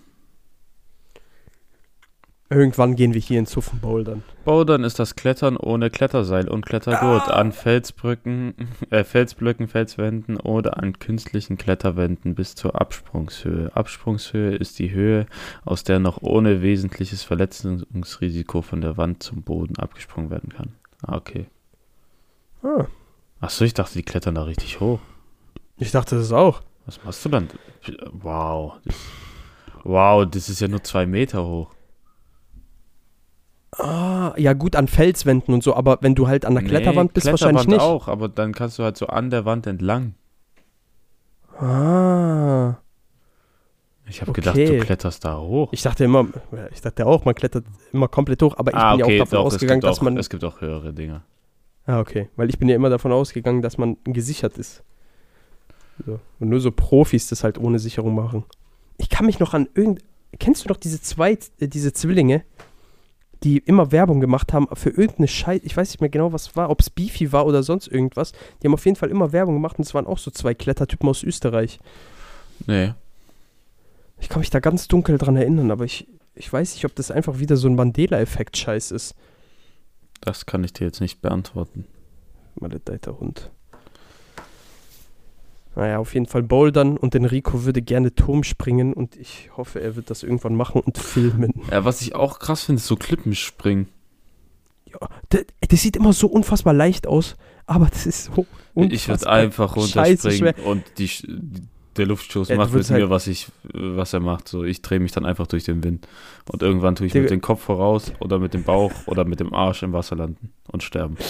Irgendwann gehen wir hier in Zuffen bouldern. Bouldern ist das Klettern ohne Kletterseil und Klettergurt an Felsbrücken, äh, Felsblöcken, Felswänden oder an künstlichen Kletterwänden bis zur Absprungshöhe. Absprungshöhe ist die Höhe, aus der noch ohne wesentliches Verletzungsrisiko von der Wand zum Boden abgesprungen werden kann. Ah, okay. Ah, Achso, ich dachte, die klettern da richtig hoch. ich dachte das auch. Was machst du dann? Wow. Wow, das ist ja nur zwei Meter hoch. Ah, ja gut, an Felswänden und so, aber wenn du halt an der Kletterwand bist, Kletterwand wahrscheinlich nicht. auch, aber dann kannst du halt so an der Wand entlang. Ah. Ich habe Okay. gedacht, du kletterst da hoch. Ich dachte immer, ich dachte auch, man klettert immer komplett hoch, aber ich bin ja auch davon Ah, doch, ausgegangen, dass auch, man. Es gibt auch höhere Dinge. Ah, okay. Weil ich bin ja immer davon ausgegangen, dass man gesichert ist. So. Und nur so Profis das halt ohne Sicherung machen. Ich kann mich noch an irgend. Kennst du noch diese zwei, äh, diese Zwillinge, die immer Werbung gemacht haben für irgendeine Scheiße? Ich weiß nicht mehr genau, was war, ob es Beefy war oder sonst irgendwas. Die haben auf jeden Fall immer Werbung gemacht und es waren auch so zwei Klettertypen aus Österreich. Nee. Ich kann mich da ganz dunkel dran erinnern, aber ich, ich weiß nicht, ob das einfach wieder so ein Mandela-Effekt-Scheiß ist. Das kann ich dir jetzt nicht beantworten. Maledeiter Hund. Naja, auf jeden Fall bouldern und Enrico würde gerne Turm springen und ich hoffe, er wird das irgendwann machen und filmen. Ja, was ich auch krass finde, ist so Klippenspringen. Ja, das, das sieht immer so unfassbar leicht aus, aber das ist so Ich würde einfach runterspringen und die, der Luftstoß Ja, macht mit würdest mir, halt- was ich, was er macht. So, ich drehe mich dann einfach durch den Wind. Und irgendwann tue ich mit dem Kopf voraus oder mit dem Bauch oder mit dem Arsch im Wasser landen und sterben.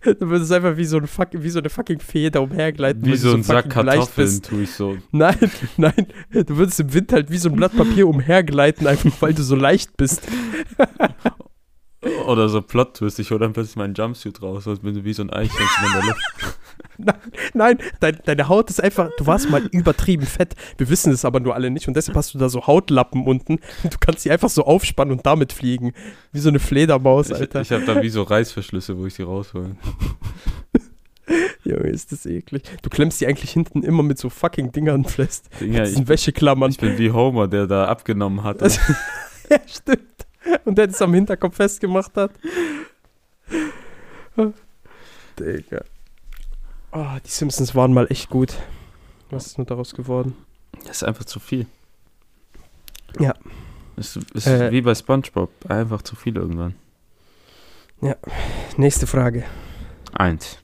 Du würdest einfach wie so, ein fuck, wie so eine fucking Feder umhergleiten. Wie so du ein Sack fucking leicht Kartoffeln bist. tue ich so. Nein, nein, du würdest im Wind halt wie so ein Blatt Papier umhergleiten, einfach weil du so leicht bist. Oder so Plot-Twist. Ich hole dann plötzlich meinen Jumpsuit raus und bin wie so ein Eichhörnchen in der Luft. Nein, dein, deine Haut ist einfach, du warst mal übertrieben fett. Wir wissen es aber nur alle nicht und deshalb hast du da so Hautlappen unten. Du kannst die einfach so aufspannen und damit fliegen. Wie so eine Fledermaus, Ich, Alter. ich habe da wie so Reißverschlüsse, wo ich die raushole. Junge, ist das eklig. Du klemmst die eigentlich hinten immer mit so fucking Dingern fest. Digga, Das ich, sind Wäscheklammern. ich bin wie Homer, der da abgenommen hat. Das- ja, stimmt. Und der das am Hinterkopf festgemacht hat. Digga. Oh, die Simpsons waren mal echt gut. Was ist nur daraus geworden? Das ist einfach zu viel. Ja. Es ist Äh. wie bei SpongeBob. Einfach zu viel irgendwann. Nächste Frage. Eins.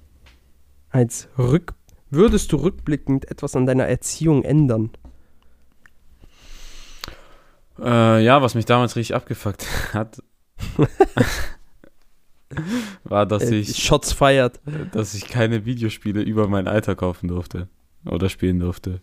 Eins. Rück Würdest du rückblickend etwas an deiner Erziehung ändern? Äh, ja, was mich damals richtig abgefuckt hat, war, dass Äh, ich, Shots feiert. dass ich keine Videospiele über mein Alter kaufen durfte. Oder spielen durfte.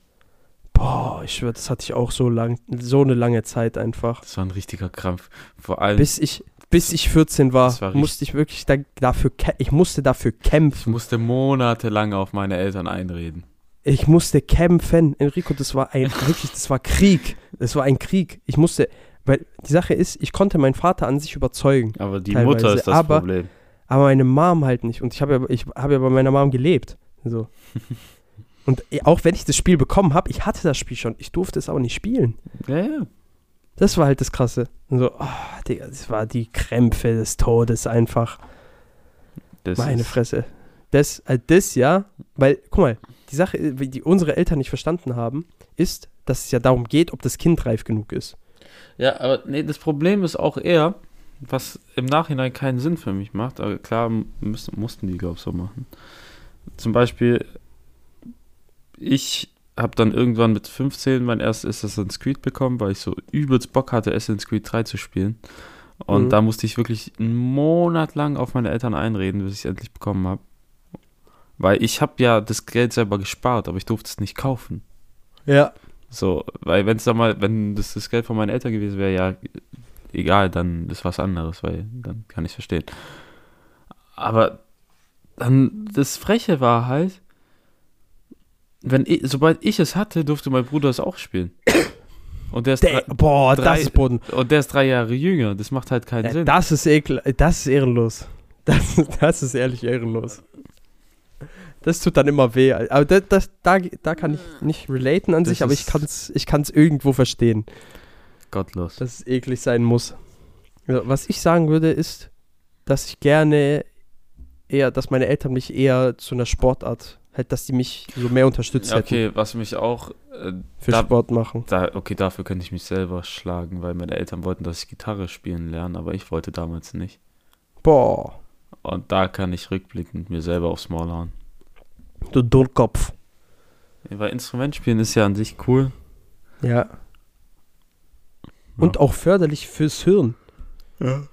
Boah, ich schwör, das hatte ich auch so lang, so eine lange Zeit einfach. Das war ein richtiger Krampf. Vor allem, Bis ich, bis ich 14 war, war musste ich wirklich da, dafür, ich musste dafür ich kämpfen. musste monatelang auf meine Eltern einreden. Ich musste kämpfen. Enrico, das war ein, wirklich, das war Krieg. Das war ein Krieg. Ich musste, weil die Sache ist, ich konnte meinen Vater an sich überzeugen. Aber die Teilweise, Mutter ist das aber- Problem. Aber meine Mom halt nicht. Und ich habe ja, ich habe ja bei meiner Mom gelebt. So. Und auch wenn ich das Spiel bekommen habe, ich hatte das Spiel schon. Ich durfte es auch nicht spielen. Ja, ja. Das war halt das Krasse. Und so, oh, Digga, das war die Krämpfe des Todes einfach. Das Meine Fresse. Das, äh, das ja, weil, guck mal, die Sache, äh, die unsere Eltern nicht verstanden haben, ist, dass es ja darum geht, ob das Kind reif genug ist. Ja, aber nee, das Problem ist auch eher, was im Nachhinein keinen Sinn für mich macht, aber klar müssen, mussten die, glaube ich, so machen. Zum Beispiel, ich habe dann irgendwann mit 15 mein erstes Assassin's Creed bekommen, weil ich so übelst Bock hatte, Assassin's Creed 3 zu spielen. Und Mhm. da musste ich wirklich einen Monat lang auf meine Eltern einreden, bis ich es endlich bekommen habe. Weil ich habe ja das Geld selber gespart, aber ich durfte es nicht kaufen. Ja. So, weil wenn es da mal, wenn das das Geld von meinen Eltern gewesen wäre, ja, egal, dann ist was anderes, weil dann kann ich verstehen. Aber dann das Freche war halt, wenn ich, sobald ich es hatte, durfte mein Bruder es auch spielen. Und der ist, drei, Der, boah, drei- das ist Boden. und der ist drei Jahre jünger. Das macht halt keinen Äh, Sinn. das ist ekel, das ist ehrenlos. Das, das ist ehrlich ehrenlos. Das tut dann immer weh. Aber das, das, da, da kann ich nicht relaten an Das sich, aber ich kann es ich kann's irgendwo verstehen, Gottlos. dass es eklig sein muss. Ja, Was ich sagen würde, ist, dass ich gerne eher, dass meine Eltern mich eher zu einer Sportart, halt, dass die mich so mehr unterstützt Ja, hätten okay, was mich auch, äh, für da- Sport machen. da, okay, dafür könnte ich mich selber schlagen, weil meine Eltern wollten, dass ich Gitarre spielen lerne, aber ich wollte damals nicht. Boah, Und da kann ich rückblickend mir selber aufs Maul hauen. Du Dullkopf. Ja, Weil Instrument spielen ist ja an sich cool. Ja. Und auch förderlich fürs Hirn. Ja.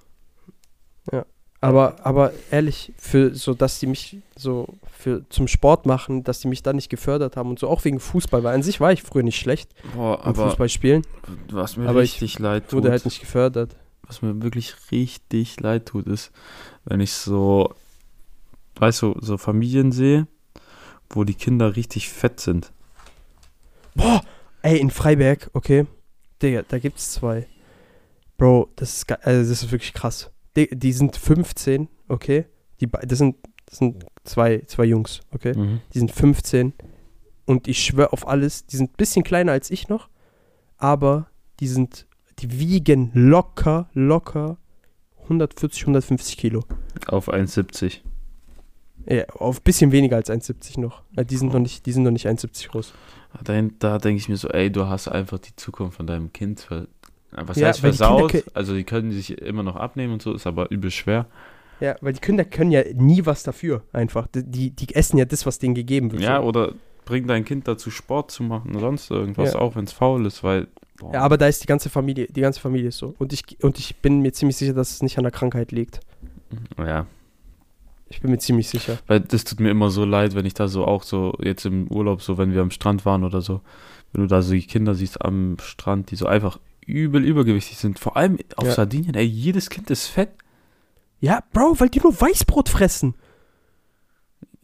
Ja. Aber, aber ehrlich, für so, dass die mich so für zum Sport machen, dass die mich da nicht gefördert haben und so, auch wegen Fußball, weil an sich war ich früher nicht schlecht Boah, am aber Fußball spielen, was mir aber ich richtig leid tut, wurde halt nicht gefördert. was mir wirklich richtig leid tut, ist, wenn ich so, weißt du, so Familien sehe, wo die Kinder richtig fett sind. Boah, ey, in Freiberg, okay, Digga, da gibt's zwei. Bro, das ist, also das ist wirklich krass. Die, die sind 15, okay, die, das sind, das sind zwei, zwei Jungs, okay. Mhm. die sind 15 und ich schwöre auf alles, die sind ein bisschen kleiner als ich noch, aber die sind, die wiegen locker, locker 140, 150 Kilo. Auf 1,70. Ja, auf ein bisschen weniger als 1,70 noch. Ja, die sind noch nicht, die sind noch nicht 1,70 groß. Da, da denke ich mir so, ey, du hast einfach die Zukunft von deinem Kind ver was Ja, heißt die versaut? kö- Also die können sich immer noch abnehmen und so, ist aber übel schwer. Ja, weil die Kinder können ja nie was dafür, einfach. Die, die, die essen ja das, was denen gegeben wird. Ja, oder bring dein Kind dazu, Sport zu machen oder sonst irgendwas, Ja. auch wenn es faul ist, weil. boah, ja, aber da ist die ganze Familie, die ganze Familie ist so. Und ich, und ich bin mir ziemlich sicher, dass es nicht an der Krankheit liegt. ja, Ich bin mir ziemlich sicher. weil das tut mir immer so leid, wenn ich da so auch so jetzt im Urlaub, so wenn wir am Strand waren oder so, wenn du da so die Kinder siehst am Strand, die so einfach übel übergewichtig sind. Vor allem auf Ja. Sardinien, ey, jedes Kind ist fett. Ja, Bro, weil die nur Weißbrot fressen.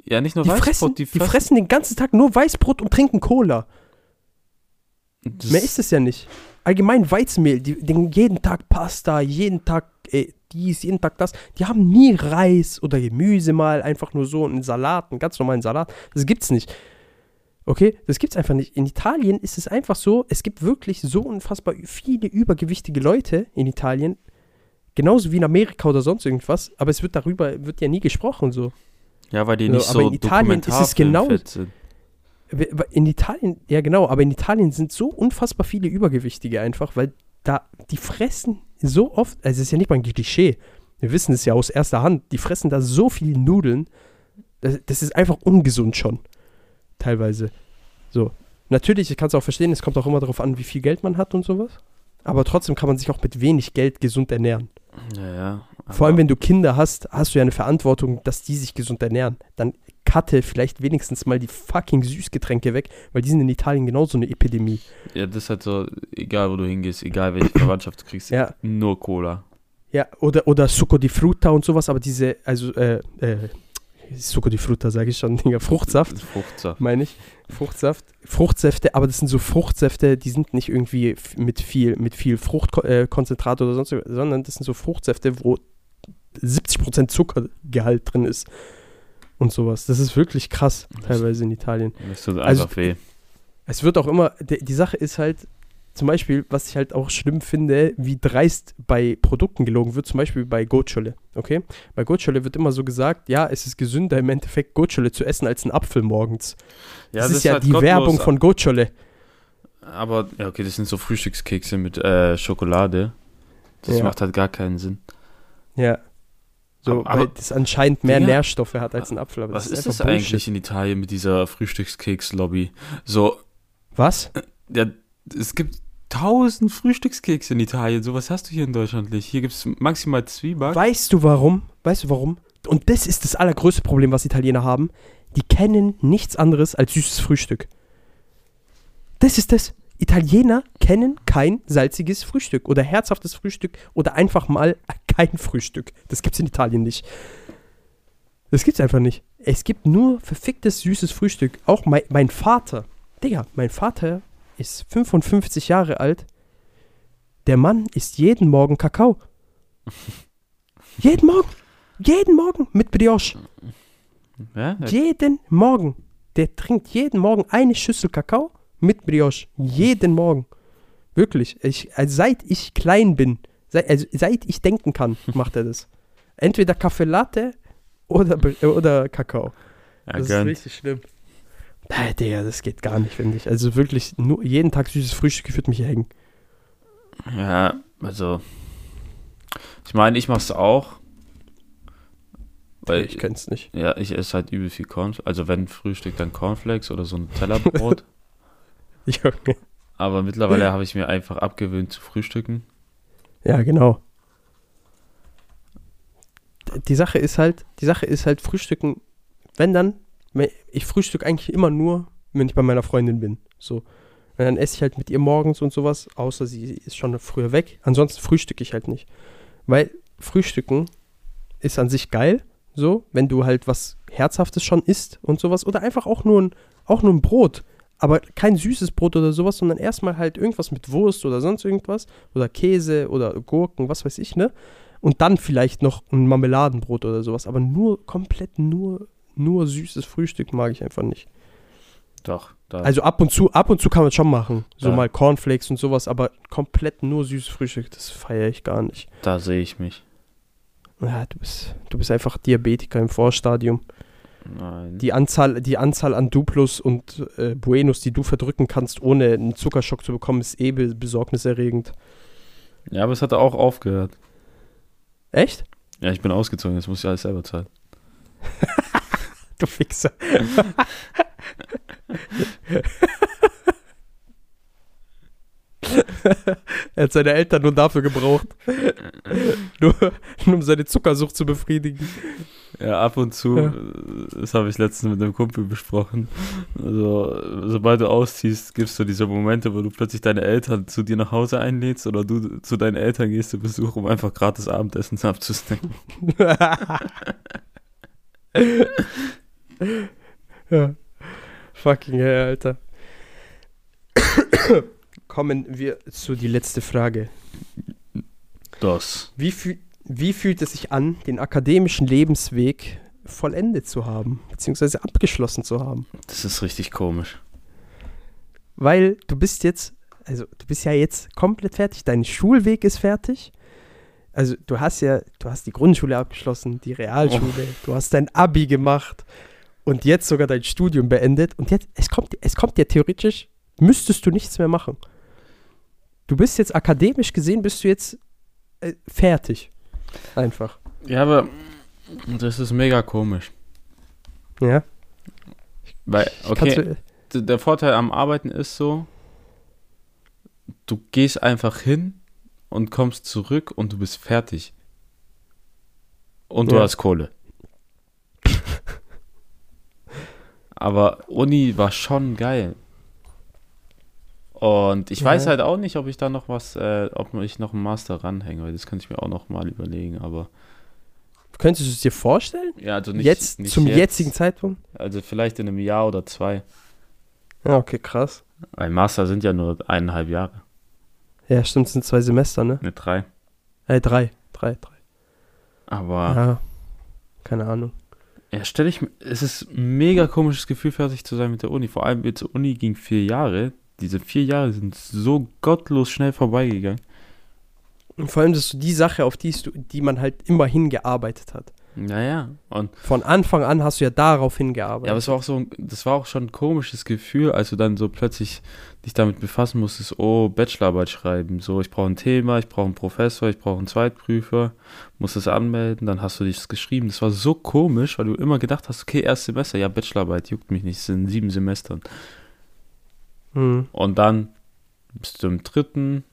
Ja, nicht nur Die, Weißbrot, fressen, die die fressen den ganzen Tag nur Weißbrot und trinken Cola. das- Mehr ist es ja nicht. Allgemein Weizenmehl, die, den jeden Tag Pasta, jeden Tag äh, dies, jeden Tag das. Die haben nie Reis oder Gemüse mal, einfach nur so einen Salat, einen ganz normalen Salat. Das gibt's nicht. Okay, das gibt's einfach nicht. In Italien ist es einfach so, es gibt wirklich so unfassbar viele übergewichtige Leute in Italien. Genauso wie in Amerika oder sonst irgendwas, aber es wird darüber, wird ja nie gesprochen so. Ja, weil die nicht aber so in Italien ist es genau- sind. In Italien, ja genau, aber in Italien sind so unfassbar viele Übergewichtige einfach, weil da, die fressen so oft, also es ist ja nicht mal ein Klischee, wir wissen es ja aus erster Hand, die fressen da so viele Nudeln, das, das ist einfach ungesund schon, teilweise. So, natürlich, ich kann es auch verstehen, es kommt auch immer darauf an, wie viel Geld man hat und sowas, aber trotzdem kann man sich auch mit wenig Geld gesund ernähren. Ja, ja. Vor allem, wenn du Kinder hast, hast du ja eine Verantwortung, dass die sich gesund ernähren. Dann cutte vielleicht wenigstens mal die fucking Süßgetränke weg, weil die sind in Italien genauso eine Epidemie. Ja, das ist halt so, egal wo du hingehst, egal welche Verwandtschaft du kriegst, Ja. nur Cola. Ja, oder, oder Succo di Frutta und sowas, aber diese, also, äh, äh, Succo di Frutta, sage ich schon, Digga. Fruchtsaft, Fruchtsaft. meine ich. Fruchtsaft. Fruchtsäfte, aber das sind so Fruchtsäfte, die sind nicht irgendwie mit viel, mit viel Fruchtkonzentrat äh, oder sonst, sondern das sind so Fruchtsäfte, wo 70% Zuckergehalt drin ist. Und sowas. Das ist wirklich krass, teilweise in Italien. Das tut Also- einfach weh. Es wird auch immer, die, die Sache ist halt, zum Beispiel, was ich halt auch schlimm finde, wie dreist bei Produkten gelogen wird, zum Beispiel bei Gocciole, okay? Bei Gocciole wird immer so gesagt, ja, es ist gesünder im Endeffekt Gocciole zu essen als ein Apfel morgens. das, ist ja halt die gottlos, Werbung von Gocciole. Aber, ja, okay, das sind so Frühstückskekse mit äh, Schokolade. Das Ja. macht halt gar keinen Sinn. Ja. So, Aber- weil das anscheinend mehr Digga, Nährstoffe hat als ein Apfel. Aber Was das ist einfach das Bullshit. eigentlich in Italien mit dieser Frühstückskeks-Lobby? So, Was? ja, es gibt tausend Frühstückskekse in Italien. Sowas hast du hier in Deutschland nicht. Hier gibt es maximal Zwieback. Weißt du warum? Weißt du warum? Und das ist das allergrößte Problem, was Italiener haben. Die kennen nichts anderes als süßes Frühstück. Das ist das. Italiener kennen kein salziges Frühstück oder herzhaftes Frühstück oder einfach mal kein Frühstück. Das gibt's in Italien nicht. Das gibt's einfach nicht. Es gibt nur verficktes süßes Frühstück. Auch mein, mein Vater, Digga, mein Vater ist 55 Jahre alt. Der Mann isst jeden Morgen Kakao. jeden Morgen. Jeden Morgen mit Brioche. Ja? Jeden Morgen. Der trinkt jeden Morgen eine Schüssel Kakao mit Brioche. Jeden Morgen. Wirklich. Ich, also seit ich klein bin, seit, also seit ich denken kann, macht er das. Entweder Kaffee Latte oder, oder Kakao. Ja, das ist gönnt. richtig schlimm. Äh, Digga, das geht gar nicht, finde ich. Also wirklich, nur jeden Tag süßes Frühstück wird mich hier hängen. Ja, also. Ich meine, ich mach's auch. Weil ich kenn's nicht. Ja, ich esse halt übel viel Cornflakes. Also wenn Frühstück, dann Cornflakes oder so ein Tellerbrot. Junge. Aber mittlerweile habe ich mir einfach abgewöhnt zu frühstücken. Ja, genau. Die Sache ist halt, die Sache ist halt Frühstücken, wenn dann, ich frühstück eigentlich immer nur, wenn ich bei meiner Freundin bin. So. Und dann esse ich halt mit ihr morgens und sowas, außer sie ist schon früher weg. Ansonsten frühstücke ich halt nicht. Weil Frühstücken ist an sich geil, so, wenn du halt was Herzhaftes schon isst und sowas. Oder einfach auch nur ein, auch nur ein Brot. Aber kein süßes Brot oder sowas, sondern erstmal halt irgendwas mit Wurst oder sonst irgendwas. Oder Käse oder Gurken, was weiß ich, ne? Und dann vielleicht noch ein Marmeladenbrot oder sowas. Aber nur, komplett nur, nur süßes Frühstück mag ich einfach nicht. Doch, da. Also ab und zu, ab und zu kann man schon machen. So Ja. mal Cornflakes und sowas, aber komplett nur süßes Frühstück, das feiere ich gar nicht. da sehe ich mich. Ja, du bist, du bist einfach Diabetiker im Vorstadium. Nein. Die Anzahl, die Anzahl an Duplos und äh, Buenos, die du verdrücken kannst, ohne einen Zuckerschock zu bekommen, ist eh be- besorgniserregend. ja, aber es hat auch aufgehört. Echt? Ja, ich bin ausgezogen, jetzt muss ich alles selber zahlen. Du Fixer. er hat seine Eltern nur dafür gebraucht. nur, nur um seine Zuckersucht zu befriedigen. Ja, ab und zu, Ja. äh, das habe ich letztens mit einem Kumpel besprochen. Also, sobald du ausziehst, gibst du diese Momente, wo du plötzlich deine Eltern zu dir nach Hause einlädst oder du zu deinen Eltern gehst zu Besuch, um einfach gratis Abendessen abzusnacken. ja. Fucking hell, Alter. Kommen wir zu die letzte Frage. Das. Wie, fühl, wie fühlt es sich an, den akademischen Lebensweg vollendet zu haben, beziehungsweise abgeschlossen zu haben? Das ist richtig komisch. Weil du bist jetzt, also du bist ja jetzt komplett fertig. Dein Schulweg ist fertig. Also du hast ja, du hast die Grundschule abgeschlossen, die Realschule, du hast dein Abi gemacht und jetzt sogar dein Studium beendet. Und jetzt, es kommt, es kommt ja theoretisch, müsstest du nichts mehr machen. Du bist jetzt akademisch gesehen, bist du jetzt äh, fertig. Einfach. Ja, aber das ist mega komisch. Ja. Weil, okay, du, der Vorteil am Arbeiten ist so, du gehst einfach hin und kommst zurück und du bist fertig. Und du Ja. hast Kohle. Aber Uni war schon geil. Und ich Ja. weiß halt auch nicht, ob ich da noch was, äh, ob ich noch einen Master ranhänge, weil das könnte ich mir auch noch mal überlegen, aber Könntest du es dir vorstellen? Ja, also nicht jetzt, nicht zum jetzt, jetzigen Zeitpunkt? Also vielleicht in einem Jahr oder zwei. Ja, okay, krass. Ein Master sind ja nur eineinhalb Jahre. Ja, stimmt, es sind zwei Semester, ne? Ne, drei. Äh, drei. Drei, drei. Aber Ja. Keine Ahnung. ja, stelle ich mir, es ist ein mega komisches Gefühl, fertig zu sein mit der Uni. Vor allem jetzt Uni ging vier Jahre. Diese vier Jahre sind so gottlos schnell vorbeigegangen. Und vor allem, das ist so die Sache, auf die, du, die man halt immer hingearbeitet hat. Naja, und Von Anfang an hast du ja darauf hingearbeitet. Ja, aber es war auch so, das war auch schon ein komisches Gefühl, als du dann so plötzlich dich damit befassen musstest, oh, Bachelorarbeit schreiben, so, ich brauche ein Thema, ich brauche einen Professor, ich brauche einen Zweitprüfer, muss das anmelden, dann hast du dich das geschrieben. Das war so komisch, weil du immer gedacht hast, okay, erstes Semester, ja, Bachelorarbeit juckt mich nicht, es sind sieben Semestern. Hm. Und dann bist du im dritten,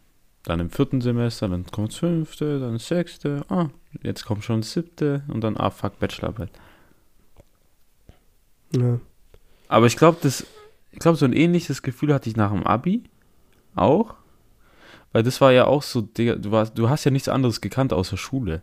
dann im vierten Semester, dann kommt das fünfte, dann das sechste, ah, jetzt kommt schon das siebte und dann, ah, fuck, Bachelorarbeit. Ja. Aber ich glaube, das, ich glaube, so ein ähnliches Gefühl hatte ich nach dem Abi auch. Weil das war ja auch so, Digga, du, warst, du hast ja nichts anderes gekannt außer Schule.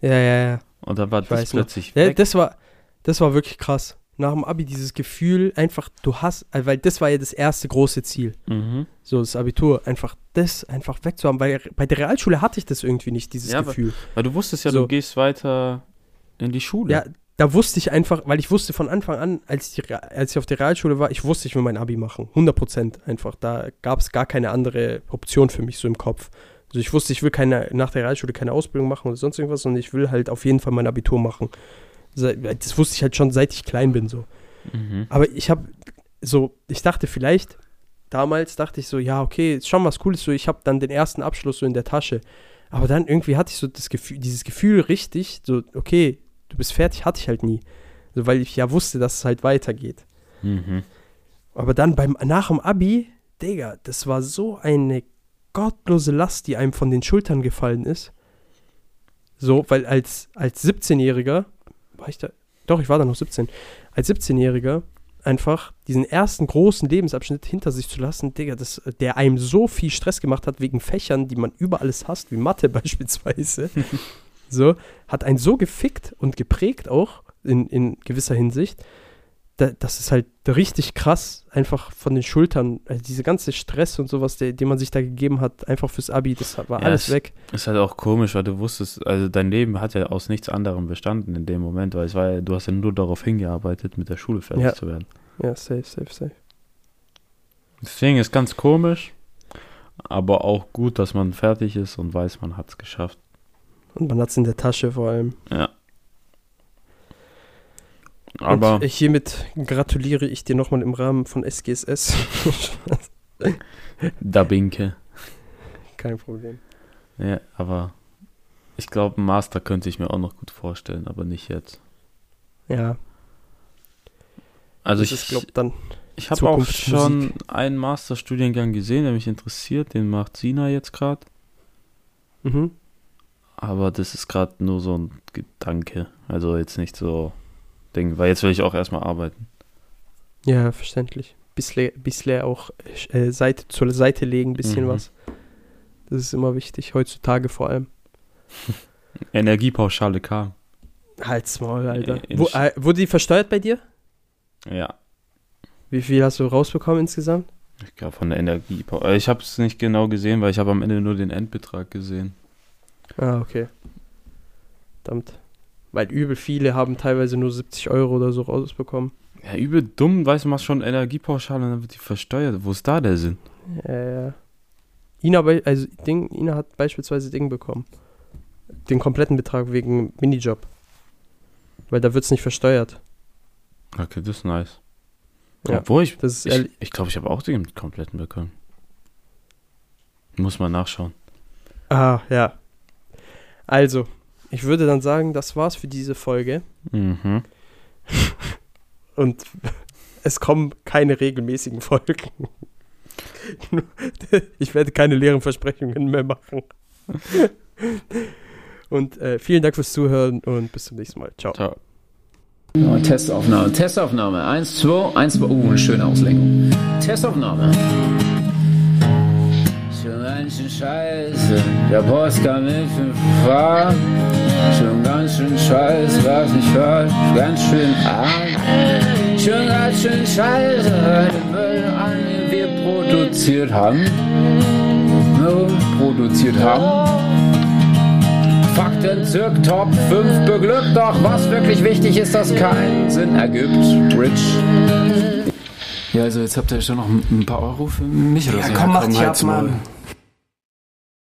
ja, ja, ja. Und dann war Ich das weiß noch. plötzlich ja weg. das, war, das war wirklich krass. Nach dem Abi dieses Gefühl, einfach, du hast, äh, weil das war ja das erste große Ziel. Mhm. So, das Abitur, einfach das einfach wegzuhaben. Weil bei der Realschule hatte ich das irgendwie nicht, dieses Ja, aber- Gefühl. Weil du wusstest ja, So. du gehst weiter in die Schule. Ja, da wusste ich einfach, weil ich wusste von Anfang an, als ich, als ich auf der Realschule war, ich wusste, ich will mein Abi machen. 100 Prozent einfach. Da gab es gar keine andere Option für mich so im Kopf. Also ich wusste, ich will keine, nach der Realschule keine Ausbildung machen oder sonst irgendwas, sondern ich will halt auf jeden Fall mein Abitur machen. Das wusste ich halt schon, seit ich klein bin so. Mhm. Aber ich habe so, ich dachte vielleicht, damals dachte ich so, ja, okay, ist schon was Cooles, so ich habe dann den ersten Abschluss so in der Tasche. Aber dann irgendwie hatte ich so das Gefühl, dieses Gefühl richtig, so, okay, du bist fertig, hatte ich halt nie. So, weil ich ja wusste, dass es halt weitergeht. Mhm. Aber dann beim, nach dem Abi, Digga, das war so eine gottlose Last, die einem von den Schultern gefallen ist. So, weil als, als 17-Jähriger, war ich da, doch, ich war da noch 17, als 17-Jähriger einfach diesen ersten großen Lebensabschnitt hinter sich zu lassen, Digga, das, der einem so viel Stress gemacht hat wegen Fächern, die man über alles hasst, wie Mathe beispielsweise, so, hat einen so gefickt und geprägt auch in, in gewisser Hinsicht, da, das ist halt richtig krass, einfach von den Schultern, also diese ganze Stress und sowas, der, den man sich da gegeben hat, einfach fürs Abi, das war Ja, alles es- weg. Ist halt auch komisch, weil du wusstest, also dein Leben hat ja aus nichts anderem bestanden in dem Moment, weil es war ja, du hast ja nur darauf hingearbeitet, mit der Schule fertig Ja. zu werden. Ja, safe, safe, safe. Deswegen ist ganz komisch, aber auch gut, dass man fertig ist und weiß, man hat es geschafft. Und man hat es in der Tasche vor allem. Ja. Aber und hiermit gratuliere ich dir nochmal im Rahmen von SGSS. da Binke. Kein Problem. Ja, aber ich glaube, einen Master könnte ich mir auch noch gut vorstellen, aber nicht jetzt. Ja, Also das ich, ist, glaub dann. ich habe auch schon einen Masterstudiengang gesehen, der mich interessiert. Den macht Sina jetzt gerade. Mhm. Aber das ist gerade nur so ein Gedanke. Also jetzt nicht so Ding, weil jetzt will ich auch erstmal arbeiten. Ja, verständlich. Bissle, bissle auch äh, Seite, zur Seite legen, ein bisschen Mhm. was. Das ist immer wichtig, heutzutage vor allem. Energiepauschale kam. Halt's Maul, Alter. In- Wo, äh, wurde die versteuert bei dir? Ja, Wie viel hast du rausbekommen insgesamt? ich glaube von der Energiepauschale. Ich habe es nicht genau gesehen, weil ich habe am Ende nur den Endbetrag gesehen. Ah, okay. Verdammt. Weil übel viele haben teilweise nur 70 Euro oder so rausbekommen. Ja, übel dumm, weißt du, machst schon Energiepauschale und dann wird die versteuert. Wo ist da der Sinn? Ja, ja. Ina, also Ding, Ina hat beispielsweise Ding bekommen. Den kompletten Betrag wegen Minijob. Weil da wird es nicht versteuert. Okay, das ist nice. Ja, Obwohl ich, Das ist ich, ehrlich- ich glaube, ich habe auch den kompletten bekommen. Muss mal nachschauen. Ah, ja. Also, ich würde dann sagen, das war's für diese Folge. Mhm. Und es kommen keine regelmäßigen Folgen. ich werde keine leeren Versprechungen mehr machen. Und äh, vielen Dank fürs Zuhören und bis zum nächsten Mal. Ciao. Ciao. Oh, Testaufnahme, Testaufnahme. Eins, zwei, eins, zwei. Uh, eine schöne Auslenkung. Testaufnahme. Für manchen Scheiße. Der Boss kam mit fünf Fahr. Schon ganz schön scheiß, was nicht falsch, ganz schön arm. Schon ganz schön scheiße, den Müll an, den wir produziert haben. Produziert haben. Fakten zirk Top 5 beglückt, doch was wirklich wichtig ist, dass keinen Sinn ergibt. Rich. Ja, also jetzt habt ihr schon noch ein paar Euro für mich oder Ja, so. komm, mach dich ab. Mann.